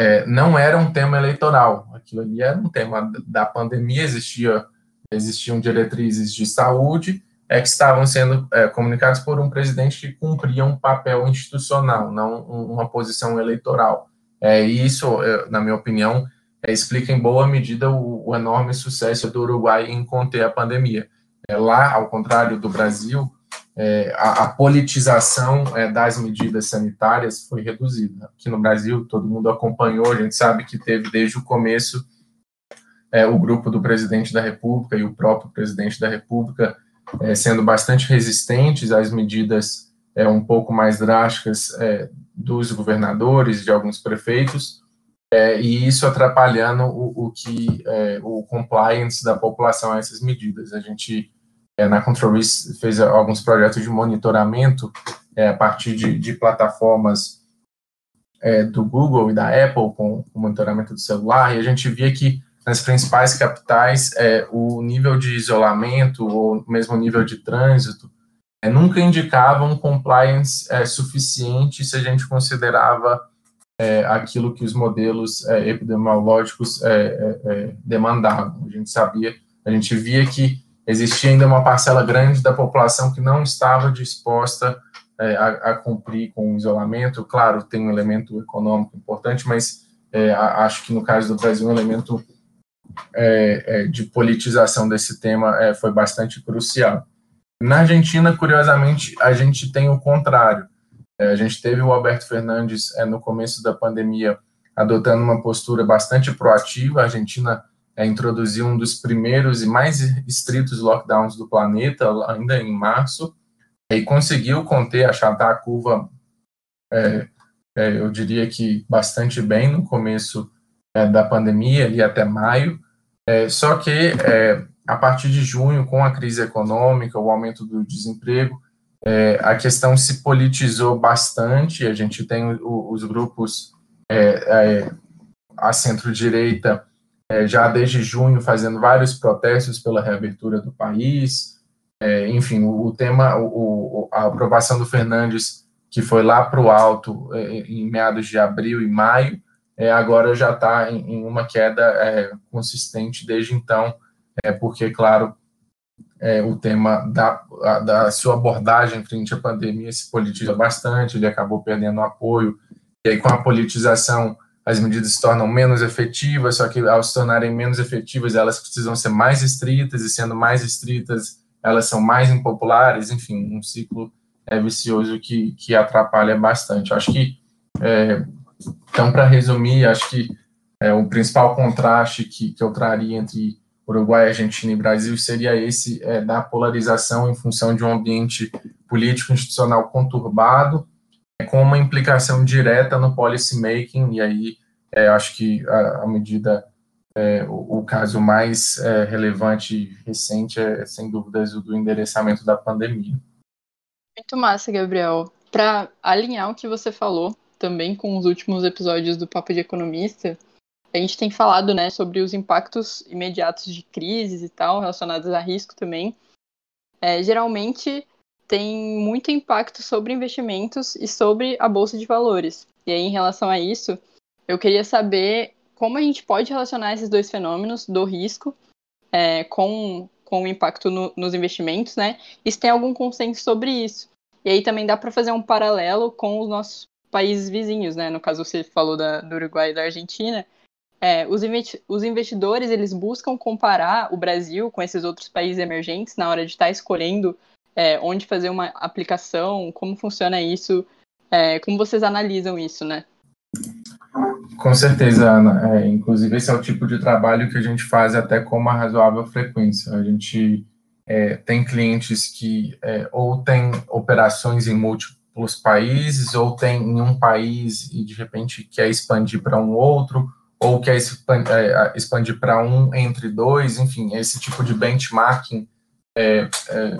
é, não era um tema eleitoral, aquilo ali era um tema da pandemia, existia, existiam diretrizes de saúde é, que estavam sendo é, comunicadas por um presidente que cumpria um papel institucional, não uma posição eleitoral. É, isso, é, na minha opinião, é, explica em boa medida o, o, enorme sucesso do Uruguai em conter a pandemia. É, lá, ao contrário do Brasil, é, a, a, politização é, das medidas sanitárias foi reduzida. Aqui no Brasil, todo mundo acompanhou, a gente sabe que teve desde o começo o grupo do presidente da República e o próprio presidente da República é, sendo bastante resistentes às medidas é, um pouco mais drásticas dos governadores, de alguns prefeitos, é, e isso atrapalhando o, o que é, o compliance da população a essas medidas. A gente é, na Control fez alguns projetos de monitoramento é, a partir de, de plataformas é, do Google e da Apple com o monitoramento do celular e a gente via que nas principais capitais é, o nível de isolamento ou mesmo nível de trânsito nunca indicava um compliance suficiente se a gente considerava é, aquilo que os modelos é, epidemiológicos é, é, é, demandavam. A gente sabia, a gente via que existia ainda uma parcela grande da população que não estava disposta é, a, a, cumprir com o isolamento. Claro, tem um elemento econômico importante, mas a, acho que no caso do Brasil, um elemento de politização desse tema foi bastante crucial. Na Argentina, curiosamente, a gente tem o contrário. É, a gente teve o Alberto Fernandes é, no começo da pandemia adotando uma postura bastante proativa. A Argentina é, introduziu um dos primeiros e mais estritos lockdowns do planeta, ainda em março, e conseguiu conter, achatar a curva, é, é, eu diria que bastante bem no começo é, da pandemia, ali até maio. Só que a partir de junho, com a crise econômica, o aumento do desemprego, é, a questão se politizou bastante. A gente tem o, os grupos, é, é, a centro-direita, é, já desde junho, fazendo vários protestos pela reabertura do país. É, enfim, o, o tema, o, a aprovação do Fernandes, que foi lá para o alto é, em meados de abril e maio, agora já está em, em, uma queda consistente desde então é porque, claro, é, o tema da, da sua abordagem frente à pandemia se politiza bastante, ele acabou perdendo apoio, e aí com a politização as medidas se tornam menos efetivas, só que ao se tornarem menos efetivas, elas precisam ser mais estritas, e sendo mais estritas, elas são mais impopulares, enfim, um ciclo é, vicioso que, que atrapalha bastante. Acho que, é, então, para resumir, acho que é, o principal contraste que, que eu traria entre Uruguai, Argentina e Brasil seria esse é, da polarização em função de um ambiente político institucional conturbado, é, com uma implicação direta no policy making, e aí é, acho que a, a medida, é, o, o, caso mais é, relevante e recente é, sem dúvidas, o do endereçamento da pandemia. Muito massa, Gabriel. Para alinhar o que você falou, também com os últimos episódios do Papo de Economista, a gente tem falado né, sobre os impactos imediatos de crises e tal, relacionados a risco também. É, geralmente tem muito impacto sobre investimentos e sobre a bolsa de valores. E aí, em relação a isso, eu queria saber como a gente pode relacionar esses dois fenômenos do risco é, com, com o impacto no, nos investimentos, né? E se tem algum consenso sobre isso. E aí também dá para fazer um paralelo com os nossos países vizinhos, né? No caso, você falou da, do Uruguai e da Argentina. É, os, os, investidores eles buscam comparar o Brasil com esses outros países emergentes na hora de estar tá escolhendo é, onde fazer uma aplicação, como funciona isso, é, como vocês analisam isso, né? Com certeza, Ana. É, inclusive, esse é o tipo de trabalho que a gente faz até com uma razoável frequência. A gente é, tem clientes que é, ou têm operações em múltiplos países, ou tem em um país e de repente quer expandir para um outro, ou quer é, expandir para um entre dois, enfim, esse tipo de benchmarking é, é,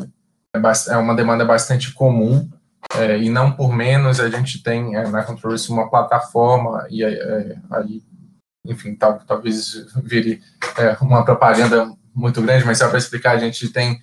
é, é uma demanda bastante comum, é, e não por menos a gente tem é, na Controllers uma plataforma, e aí, enfim, tal, talvez vire uma propaganda muito grande, mas só para explicar, a gente tem,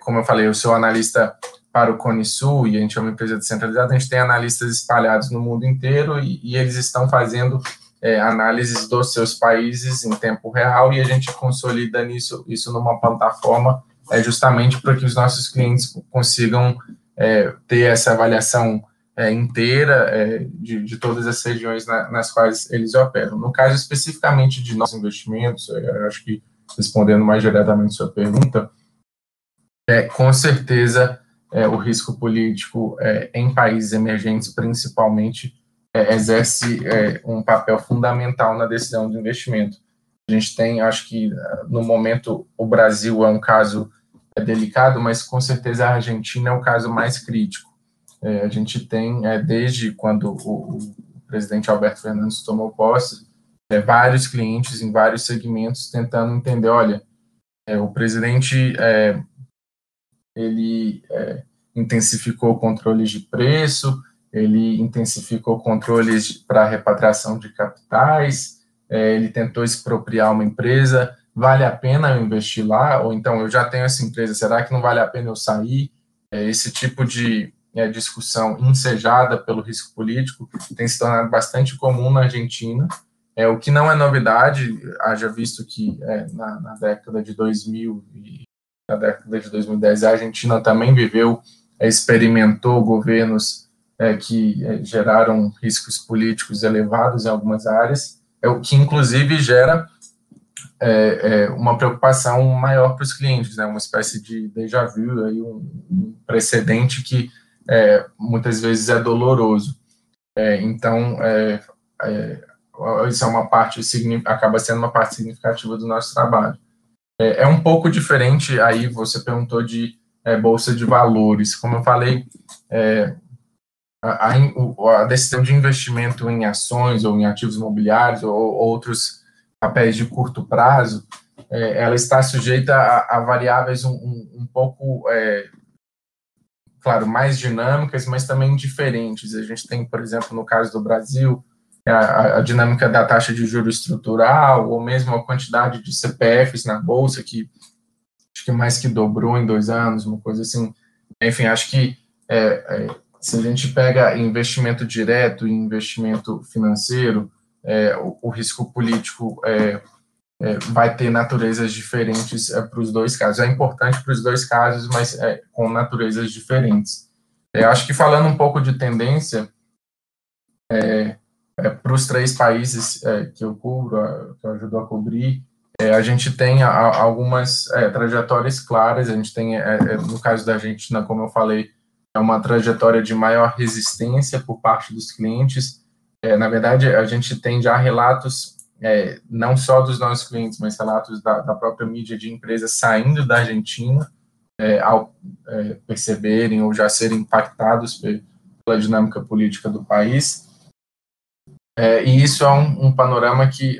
como eu falei, eu sou analista para o Cone Sul, e a gente é uma empresa descentralizada, a gente tem analistas espalhados no mundo inteiro, e, e eles estão fazendo é, análises dos seus países em tempo real e a gente consolida nisso, isso numa plataforma é, justamente para que os nossos clientes consigam é, ter essa avaliação é, inteira é, de, de, todas as regiões na, nas quais eles operam. No caso especificamente de nossos investimentos, acho que respondendo mais diretamente sua pergunta, é, com certeza o risco político em países emergentes, principalmente, é, exerce é, um papel fundamental na decisão de investimento. A gente tem, acho que no momento o Brasil é um caso é, delicado, mas com certeza a Argentina é o caso mais crítico. É, a gente tem, é, desde quando o, o, presidente Alberto Fernandes tomou posse, é, vários clientes em vários segmentos tentando entender, olha, o presidente ele intensificou controles de preço, ele intensificou controles para repatriação de capitais, é, ele tentou expropriar uma empresa, vale a pena eu investir lá? Ou então, eu já tenho essa empresa, será que não vale a pena eu sair? É, esse tipo de é, discussão ensejada pelo risco político tem se tornado bastante comum na Argentina, é, o que não é novidade, haja visto que é, na, na, década de 2000 e na década de 2010 a Argentina também viveu, é, experimentou governos é, que é, geraram riscos políticos elevados em algumas áreas, é o que inclusive gera é, é uma preocupação maior para os clientes, né, uma espécie de déjà vu, aí um, precedente que é, muitas vezes é doloroso. Então, isso é uma parte, acaba sendo uma parte significativa do nosso trabalho. É, um pouco diferente, aí você perguntou de bolsa de valores. Como eu falei, é, a, a, decisão de investimento em ações ou em ativos imobiliários ou outros papéis de curto prazo, é, ela está sujeita a, a variáveis um, um, um pouco, é, claro, mais dinâmicas, mas também diferentes. A gente tem, por exemplo, no caso do Brasil, a, a, dinâmica da taxa de juros estrutural, ou mesmo a quantidade de CPFs na Bolsa, que acho que mais que dobrou em dois anos, uma coisa assim. Enfim, acho que é, é, se a gente pega investimento direto e investimento financeiro, é, o, o, risco político é, é, vai ter naturezas diferentes é, para os dois casos. É importante para os dois casos, mas com naturezas diferentes. Eu acho que falando um pouco de tendência, para os três países que eu cubro, que eu ajudo a cobrir, é, a gente tem a, algumas é, trajetórias claras, a gente tem, é, é, no caso da Argentina, como eu falei, é uma trajetória de maior resistência por parte dos clientes. É, na verdade, a gente tem já relatos, é, não só dos nossos clientes, mas relatos da, da própria mídia de empresas saindo da Argentina, ao perceberem ou já serem impactados pela dinâmica política do país. E isso é um, um panorama que,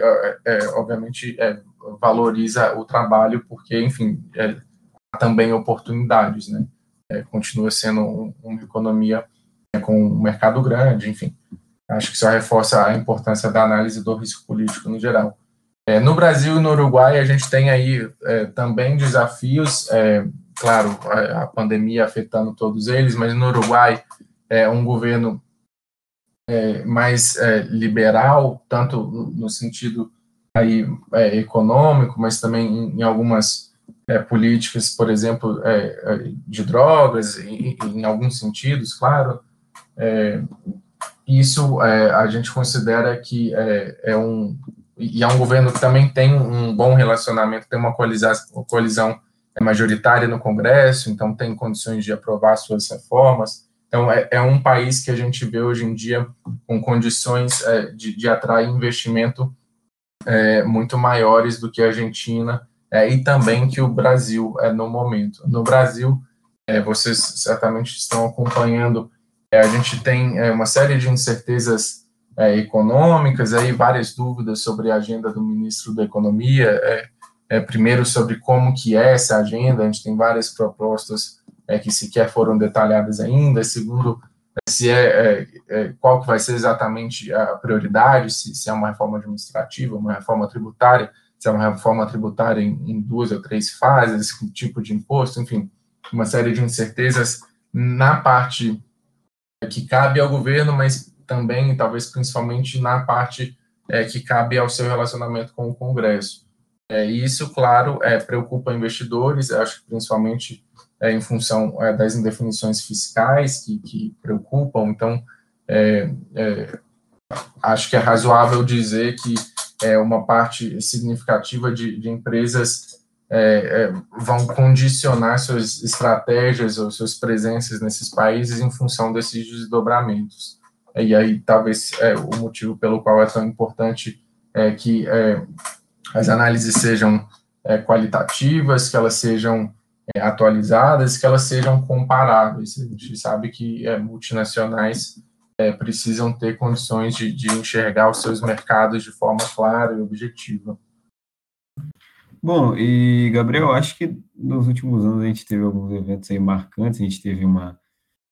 obviamente, é, valoriza o trabalho, porque, enfim, é, há também oportunidades, né? É, continua sendo um, uma economia é, com um mercado grande, enfim. Acho que só reforça a importância da análise do risco político no geral. É, no Brasil e no Uruguai, a gente tem aí é, também desafios, é, claro, a, a, pandemia afetando todos eles, mas no Uruguai é um governo mais liberal, tanto no, sentido aí, é, econômico, mas também em, em algumas é, políticas, por exemplo, é, é de drogas, em, em, alguns sentidos, claro. É, isso é, a gente considera que é, um e é um governo que também tem um bom relacionamento, tem uma coalizão majoritária no Congresso, então tem condições de aprovar suas reformas. Então, é, é um país que a gente vê hoje em dia com condições é, de, de atrair investimento é, muito maiores do que a Argentina é, e também que o Brasil é no momento. No Brasil, é, vocês certamente estão acompanhando, é, a gente tem uma série de incertezas econômicas, aí várias dúvidas sobre a agenda do ministro da Economia, primeiro sobre como que é essa agenda, a gente tem várias propostas que sequer foram detalhadas ainda, segundo se é, é, é, qual que vai ser exatamente a prioridade, se, se, é uma reforma administrativa, uma reforma tributária, se é uma reforma tributária em, em, duas ou três fases, que tipo de imposto, enfim, uma série de incertezas na parte que cabe ao governo, mas também, talvez principalmente, na parte é, que cabe ao seu relacionamento com o Congresso. É, isso, claro, é, preocupa investidores, acho que principalmente é, em função é, das indefinições fiscais que, que preocupam. Então, é, é acho que é razoável dizer que é, uma parte significativa de, de empresas é, vão condicionar suas estratégias ou suas presenças nesses países em função desses desdobramentos. E aí, talvez, é o motivo pelo qual é tão importante é, que as análises sejam qualitativas, que elas sejam é, atualizadas, que elas sejam comparáveis. A gente sabe que é, multinacionais é, precisam ter condições de, de enxergar os seus mercados de forma clara e objetiva. Bom, e Gabriel, acho que nos últimos anos a gente teve alguns eventos aí marcantes, a gente teve uma,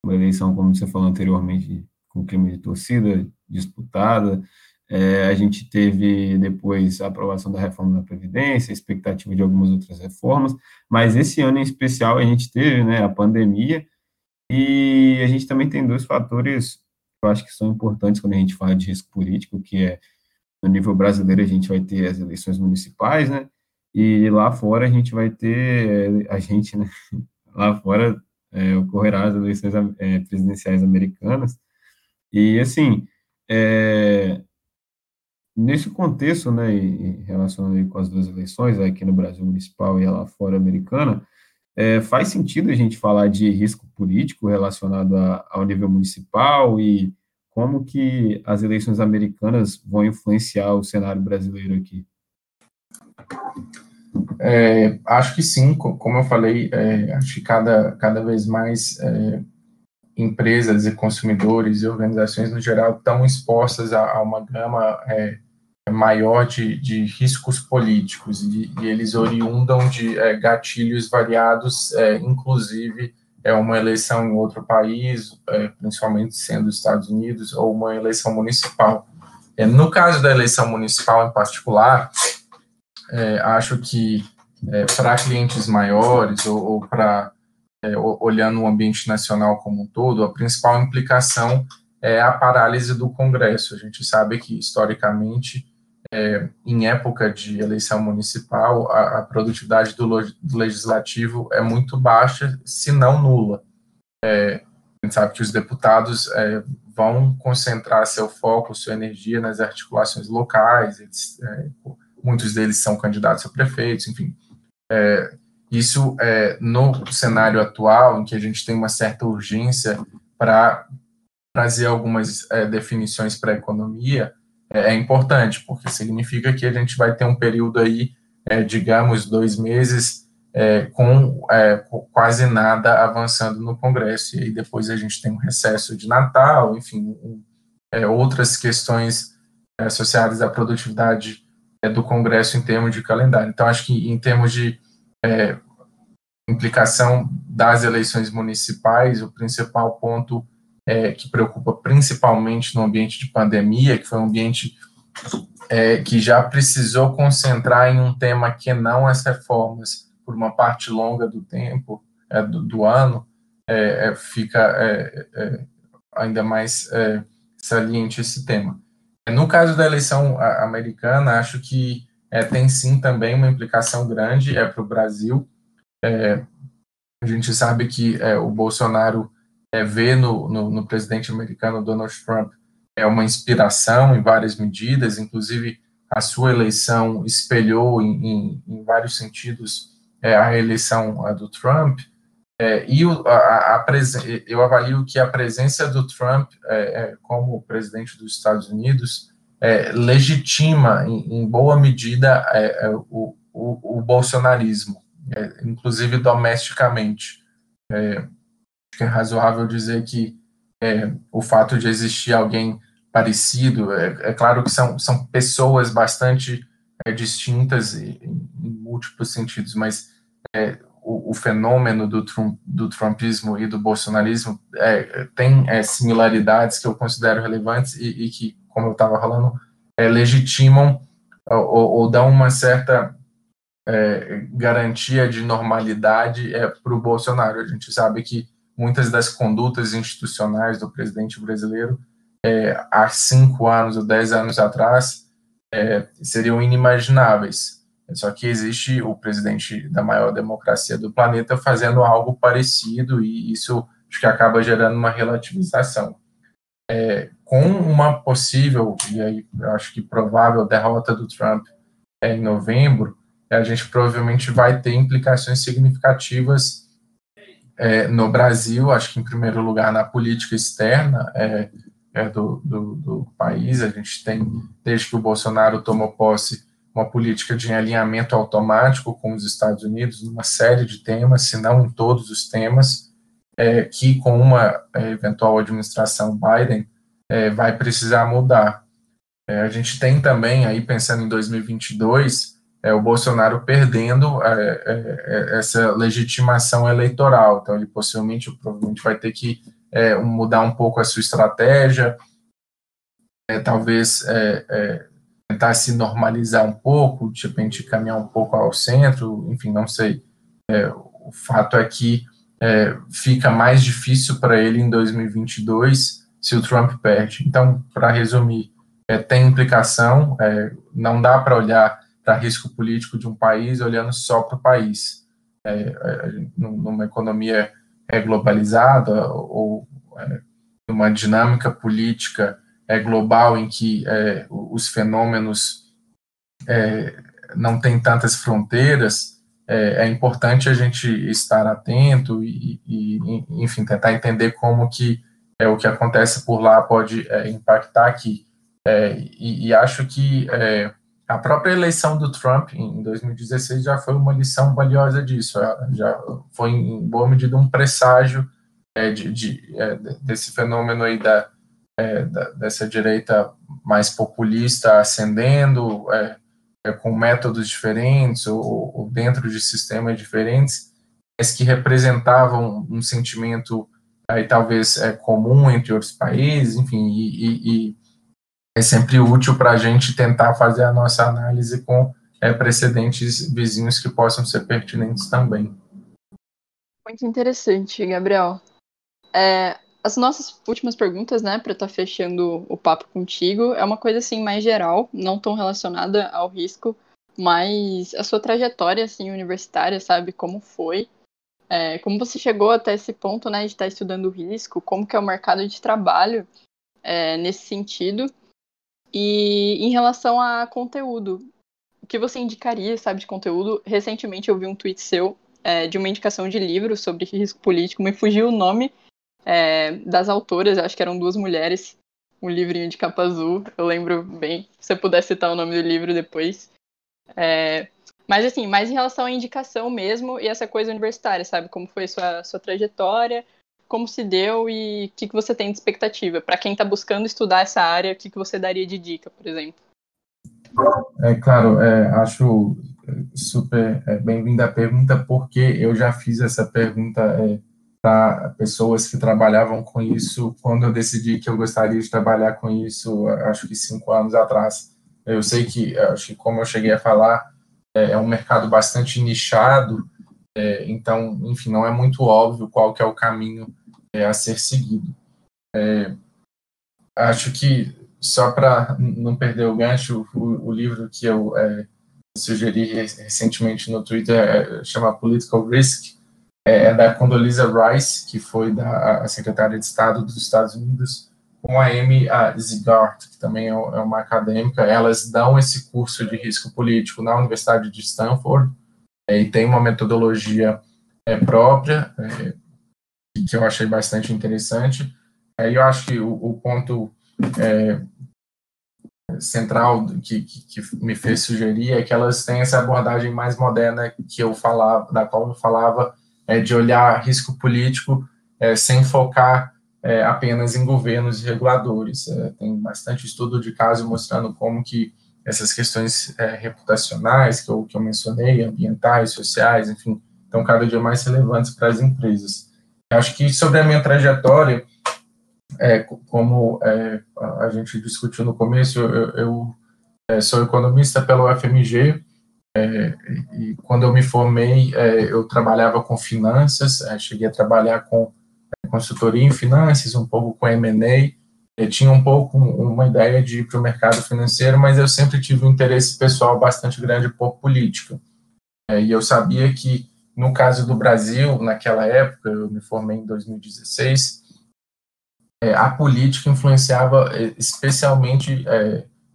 uma eleição, como você falou anteriormente, com clima de torcida disputada, é, a gente teve depois a aprovação da reforma da Previdência, a expectativa de algumas outras reformas, mas esse ano em especial a gente teve né, a pandemia, e a gente também tem dois fatores que eu acho que são importantes quando a gente fala de risco político, que é, no nível brasileiro, a gente vai ter as eleições municipais, né, e lá fora a gente vai ter, a gente, né, lá fora é, ocorrerá as eleições é, presidenciais americanas, e assim, é, Nesse contexto, né, relacionado com as duas eleições, aqui no Brasil municipal e lá fora americana, é, faz sentido a gente falar de risco político relacionado a, ao nível municipal e como que as eleições americanas vão influenciar o cenário brasileiro aqui? É, acho que sim, como eu falei, é, acho que cada, cada vez mais é, empresas e consumidores e organizações no geral estão expostas a, a uma gama é, maior de, de riscos políticos e, e, eles oriundam de é, gatilhos variados, é, inclusive é uma eleição em outro país, é, principalmente sendo os Estados Unidos, ou uma eleição municipal. É, no caso da eleição municipal em particular, é, acho que para clientes maiores ou, ou para olhando o ambiente nacional como um todo, a principal implicação é a parálise do Congresso. A gente sabe que historicamente é, em época de eleição municipal, a, a produtividade do, do, legislativo é muito baixa, se não nula. É, a gente sabe que os deputados é, vão concentrar seu foco, sua energia nas articulações locais, eles, é, muitos deles são candidatos a prefeitos, enfim. É, isso, é, no cenário atual, em que a gente tem uma certa urgência para trazer algumas definições para a economia, é, é importante, porque significa que a gente vai ter um período aí, é, digamos, dois meses, é, com, é, quase nada avançando no Congresso, e aí depois a gente tem um recesso de Natal, enfim, um, é, outras questões é, associadas à produtividade do Congresso em termos de calendário. Então, acho que em termos de implicação das eleições municipais, o principal ponto é, que preocupa principalmente no ambiente de pandemia, que foi um ambiente é, que já precisou concentrar em um tema que não as reformas por uma parte longa do tempo, é, do, do, ano, é, é fica é, ainda mais saliente esse tema. No caso da eleição americana, acho que tem sim também uma implicação grande é para o Brasil. A gente sabe que o Bolsonaro é, vê no, no, no, presidente americano Donald Trump é uma inspiração em várias medidas, inclusive a sua eleição espelhou em, em, em vários sentidos é, a reeleição do Trump. É, e o, a, a eu avalio que a presença do Trump é, é, como presidente dos Estados Unidos é, legitima, em, em, boa medida, o, o, o, bolsonarismo, inclusive domesticamente. É, acho que é razoável dizer que é, o fato de existir alguém parecido, é, é claro que são, são pessoas bastante é, distintas em, em, múltiplos sentidos, mas é, o, o, fenômeno do, Trump, do trumpismo e do bolsonarismo é, tem é, similaridades que eu considero relevantes e, e que, como eu estava falando, legitimam ou, ou dão uma certa garantia de normalidade para o Bolsonaro. A gente sabe que muitas das condutas institucionais do presidente brasileiro é, há cinco anos ou dez anos atrás é, seriam inimagináveis. Só que existe o presidente da maior democracia do planeta fazendo algo parecido e isso acho que acaba gerando uma relativização. É, com uma possível, e aí acho que provável, derrota do Trump é, em novembro, a gente provavelmente vai ter implicações significativas é, no Brasil, acho que em primeiro lugar na política externa é, é do, do, do, país, a gente tem, desde que o Bolsonaro tomou posse, uma política de alinhamento automático com os Estados Unidos, numa série de temas, se não em todos os temas, é, que com uma é, eventual administração Biden é, vai precisar mudar. A gente tem também, aí pensando em 2022, é, o Bolsonaro perdendo é, é, é, essa legitimação eleitoral. Então, ele possivelmente, provavelmente vai ter que é, mudar um pouco a sua estratégia, é, talvez tentar se normalizar um pouco, de repente caminhar um pouco ao centro, enfim, não sei. o fato é que fica mais difícil para ele em 2022 se o Trump perde. Então, para resumir, tem implicação, não dá para olhar para risco político de um país olhando só para o país. É, é, numa economia é, globalizada ou é, numa dinâmica política é, global em que é, os fenômenos é, não têm tantas fronteiras, é, importante a gente estar atento e, e, enfim, tentar entender como que é, o que acontece por lá pode impactar aqui. E, e, acho que a própria eleição do Trump em 2016 já foi uma lição valiosa disso, já foi em boa medida um presságio é, de, de, é, desse fenômeno aí da, é, da, dessa direita mais populista ascendendo, é, é, com métodos diferentes ou, ou, dentro de sistemas diferentes, mas que representavam um sentimento aí talvez é, comum entre outros países, enfim, e, e, e é sempre útil para a gente tentar fazer a nossa análise com é, precedentes vizinhos que possam ser pertinentes também. Muito interessante, Gabriel. É, as nossas últimas perguntas, né, para estar tá fechando o papo contigo, é uma coisa assim mais geral, não tão relacionada ao risco, mas a sua trajetória assim universitária, sabe, como foi, é, como você chegou até esse ponto, né, de estar tá estudando risco, como que é o mercado de trabalho é, nesse sentido, e em relação a conteúdo, o que você indicaria, sabe, de conteúdo? Recentemente eu vi um tweet seu é, de uma indicação de livro sobre risco político, me fugiu o nome, é, das autoras, acho que eram duas mulheres, um livrinho de capa azul, eu lembro bem. Se você puder citar o nome do livro depois. É, mas assim, mais em relação à indicação mesmo e essa coisa universitária, sabe? Como foi sua, sua trajetória, como se deu e o que, que você tem de expectativa? Para quem está buscando estudar essa área, o que, que você daria de dica, por exemplo? É claro, é, acho super é, bem-vinda a pergunta, porque eu já fiz essa pergunta é, para pessoas que trabalhavam com isso quando eu decidi que eu gostaria de trabalhar com isso, acho que cinco anos atrás. Eu sei que, acho que como eu cheguei a falar, é, é um mercado bastante nichado, é, então, enfim, não é muito óbvio qual que é o caminho é, a ser seguido. É, acho que, só para não perder o gancho, o, o livro que eu é, sugeri recentemente no Twitter é, chama Political Risk, é, é da Condoleezza Rice, que foi da secretária de Estado dos Estados Unidos, com a Amy Zigart, que também é, uma acadêmica. Elas dão esse curso de risco político na Universidade de Stanford e tem uma metodologia é, própria, é, que eu achei bastante interessante. Aí eu acho que o, o ponto é, central que, que, que, me fez sugerir é que elas têm essa abordagem mais moderna que eu falava, da qual eu falava é, de olhar risco político é, sem focar é, apenas em governos e reguladores. É, tem bastante estudo de caso mostrando como que essas questões é, reputacionais que eu, que eu mencionei, ambientais, sociais, enfim, estão cada dia mais relevantes para as empresas. Acho que sobre a minha trajetória, é, como é, a gente discutiu no começo, eu, eu é, sou economista pelo FMG, é, e quando eu me formei, é, eu trabalhava com finanças, cheguei a trabalhar com consultoria em finanças, um pouco com M&A, eu tinha um pouco uma ideia de ir para o mercado financeiro, mas eu sempre tive um interesse pessoal bastante grande por política. É, e eu sabia que, no caso do Brasil, naquela época, eu me formei em 2016, é, a política influenciava especialmente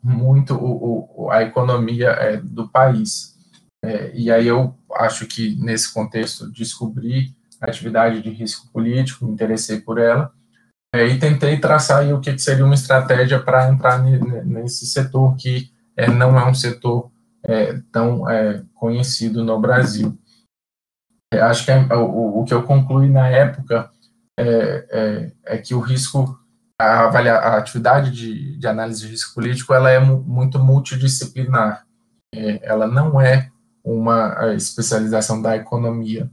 muito o, o, a economia é, do país. É, e aí eu acho que, nesse contexto, descobri a atividade de risco político, me interessei por ela, é, e tentei traçar aí o que seria uma estratégia para entrar nesse setor que é, não é um setor é, tão é, conhecido no Brasil. acho que o, o, que eu concluí na época é, que o risco a, a atividade de, de, análise de risco político ela é muito multidisciplinar. É, ela não é uma especialização da economia.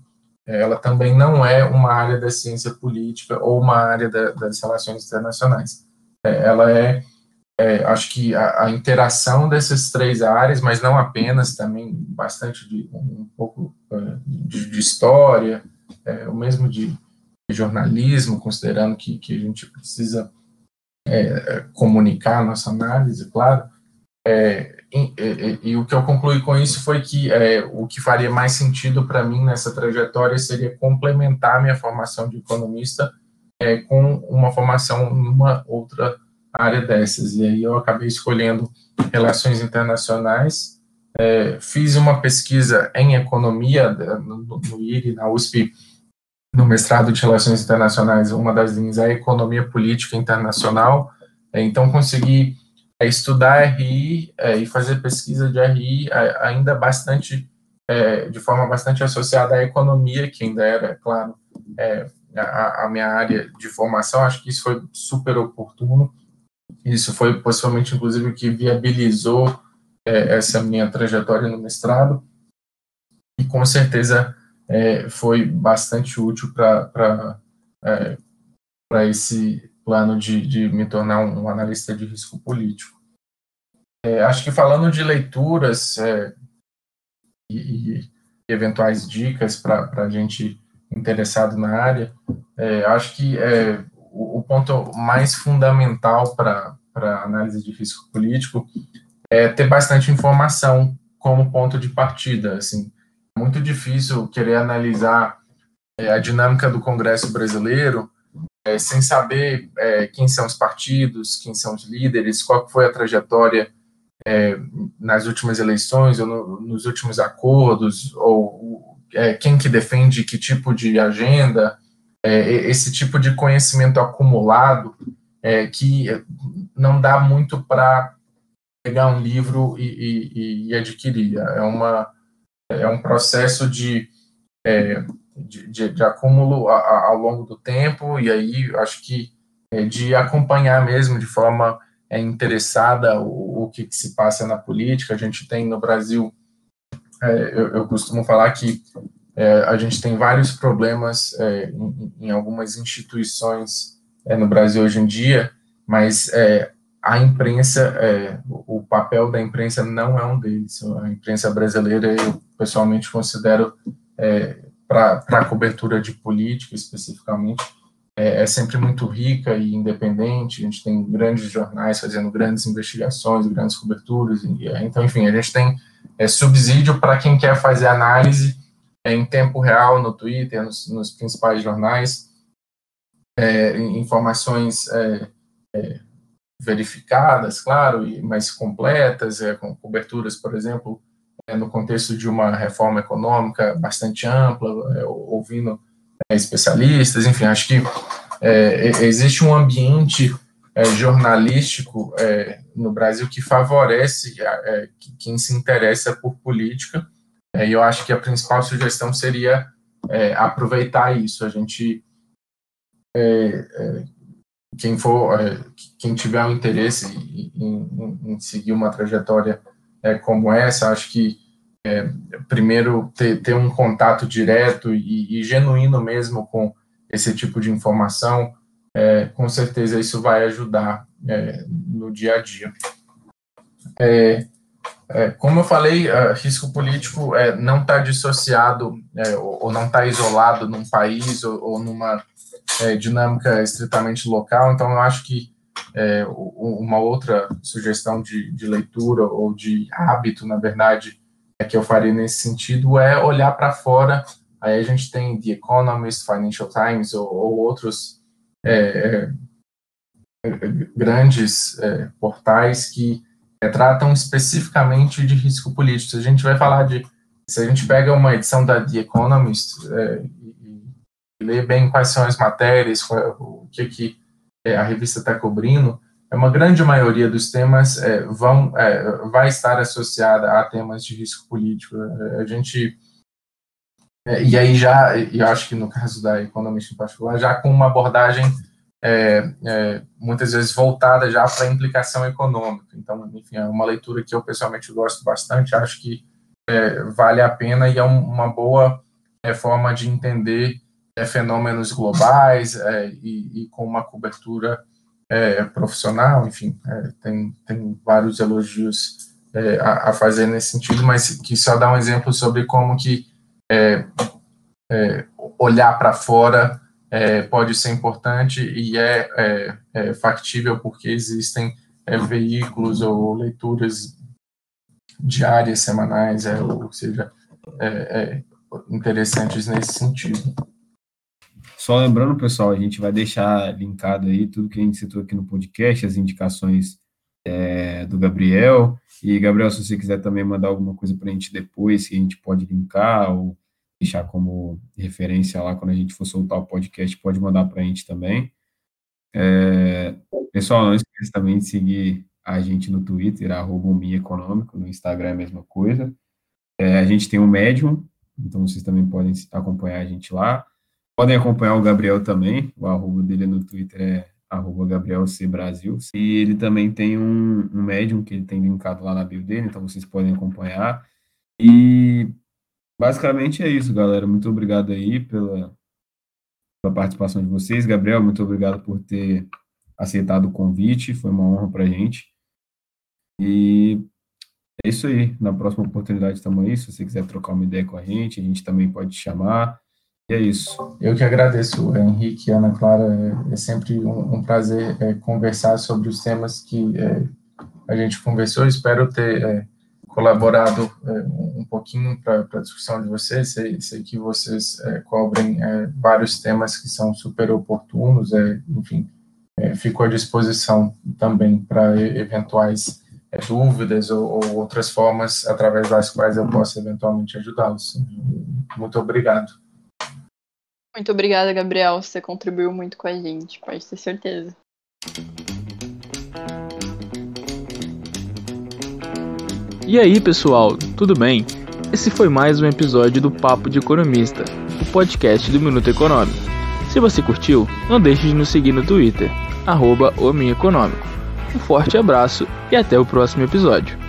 É, ela também não é uma área da ciência política ou uma área da, das relações internacionais. É, ela é, é, acho que a, a, interação dessas três áreas, mas não apenas, também bastante de um pouco é, de, de história, é, o mesmo de jornalismo, considerando que, que a gente precisa é, comunicar a nossa análise, claro. É, e, o que eu concluí com isso foi que é, o que faria mais sentido para mim nessa trajetória seria complementar minha formação de economista é, com uma formação em uma outra área dessas. E aí eu acabei escolhendo relações internacionais. É, fiz uma pesquisa em economia no, no IRI, na USP, no mestrado de Relações Internacionais, uma das linhas é a Economia Política Internacional, é, então consegui estudar RI é, e fazer pesquisa de RI é, ainda bastante, é, de forma bastante associada à economia, que ainda era, é claro, a, a, minha área de formação, acho que isso foi super oportuno. Isso foi possivelmente, inclusive, o que viabilizou é, essa minha trajetória no mestrado. E com certeza é, foi bastante útil para é, esse plano de, de me tornar um, analista de risco político. É, acho que falando de leituras é, e, e, eventuais dicas para a gente interessado na área, é, acho que é, o, o, ponto mais fundamental para análise de risco político é ter bastante informação como ponto de partida. Assim, é muito difícil querer analisar é, a dinâmica do Congresso brasileiro é, sem saber é, quem são os partidos, quem são os líderes, qual foi a trajetória é, nas últimas eleições ou no, nos últimos acordos, ou é, quem que defende que tipo de agenda, é, esse tipo de conhecimento acumulado que não dá muito para pegar um livro e, e, e, adquirir. É, uma, é um processo de, de, de, de, acúmulo a, a, ao longo do tempo, e aí acho que é, de acompanhar mesmo de forma é interessada o, o que, que, se passa na política. A gente tem no Brasil, é, eu, eu, costumo falar que é, a gente tem vários problemas é, em, em, algumas instituições é, no Brasil hoje em dia, mas é, a imprensa, é, o papel da imprensa não é um deles. A imprensa brasileira, eu pessoalmente considero, para a cobertura de política especificamente, é, é, sempre muito rica e independente. A gente tem grandes jornais fazendo grandes investigações, grandes coberturas. E, é, então, enfim, a gente tem é, subsídio para quem quer fazer análise é, em tempo real no Twitter, nos, nos principais jornais, é, informações é, verificadas, claro, e mais completas, com coberturas, por exemplo, no contexto de uma reforma econômica bastante ampla, ouvindo é, especialistas, enfim, acho que é, existe um ambiente é, jornalístico é, no Brasil que favorece é, quem se interessa por política, e eu acho que a principal sugestão seria aproveitar isso, a gente quem for, quem tiver um interesse em, em, em seguir uma trajetória como essa, acho que é, primeiro ter, ter, um contato direto e, e, genuíno mesmo com esse tipo de informação, é, com certeza isso vai ajudar é, no dia a dia. É, é, como eu falei, risco político é, não está dissociado ou, ou, não está isolado num país ou, ou numa dinâmica estritamente local, então eu acho que uma outra sugestão de, de leitura ou de hábito, na verdade, é que eu faria nesse sentido é olhar para fora. Aí a gente tem The Economist, Financial Times ou, ou outros é, é, grandes é, portais que é, tratam especificamente de risco político. Se a gente vai falar de, se a gente pega uma edição da The Economist é, e, e lê bem quais são as matérias, o que que a revista está cobrindo, é uma grande maioria dos temas é, vão, é, vai estar associada a temas de risco político. É, a gente é, e aí já, eu acho que no caso da economista em particular, já com uma abordagem é, é, muitas vezes voltada já para a implicação econômica. Então, enfim, é uma leitura que eu pessoalmente gosto bastante, acho que vale a pena e é um, uma boa forma de entender fenômenos globais e, e com uma cobertura é, profissional, enfim, é, tem, tem vários elogios é, a, a, fazer nesse sentido, mas que só dá um exemplo sobre como que é, é, olhar para fora é, pode ser importante e é, factível porque existem veículos ou leituras diárias, semanais, ou seja, interessantes nesse sentido. Só lembrando, pessoal, a gente vai deixar linkado aí tudo que a gente citou aqui no podcast, as indicações é, do Gabriel. E, Gabriel, se você quiser também mandar alguma coisa para a gente depois, que a gente pode linkar ou deixar como referência lá quando a gente for soltar o podcast, pode mandar para a gente também. É, pessoal, não esqueça também de seguir a gente no Twitter, arroba Econômico, no Instagram é a mesma coisa. É, a gente tem um Medium, então vocês também podem acompanhar a gente lá. Podem acompanhar o Gabriel também, o arroba dele no Twitter é arroba Gabriel C Brasil. E ele também tem um, um médium que ele tem linkado lá na bio dele, então vocês podem acompanhar. E basicamente é isso, galera. Muito obrigado aí pela, pela participação de vocês. Gabriel, muito obrigado por ter aceitado o convite, foi uma honra pra gente. E é isso aí. Na próxima oportunidade estamos aí. Se você quiser trocar uma ideia com a gente, a gente também pode te chamar. E é isso. Eu que agradeço, Henrique e Ana Clara. É, é sempre um, um prazer é, conversar sobre os temas que é, a gente conversou. Espero ter é, colaborado é, um pouquinho para a discussão de vocês. Sei, sei que vocês cobrem vários temas que são super oportunos. enfim, fico à disposição também para eventuais dúvidas ou, ou outras formas através das quais eu possa eventualmente ajudá-los. Muito obrigado. Muito obrigada, Gabriel. Você contribuiu muito com a gente, pode ter certeza. E aí, pessoal, tudo bem? Esse foi mais um episódio do Papo de Economista, o podcast do Minuto Econômico. Se você curtiu, não deixe de nos seguir no Twitter, arroba Um forte abraço e até o próximo episódio.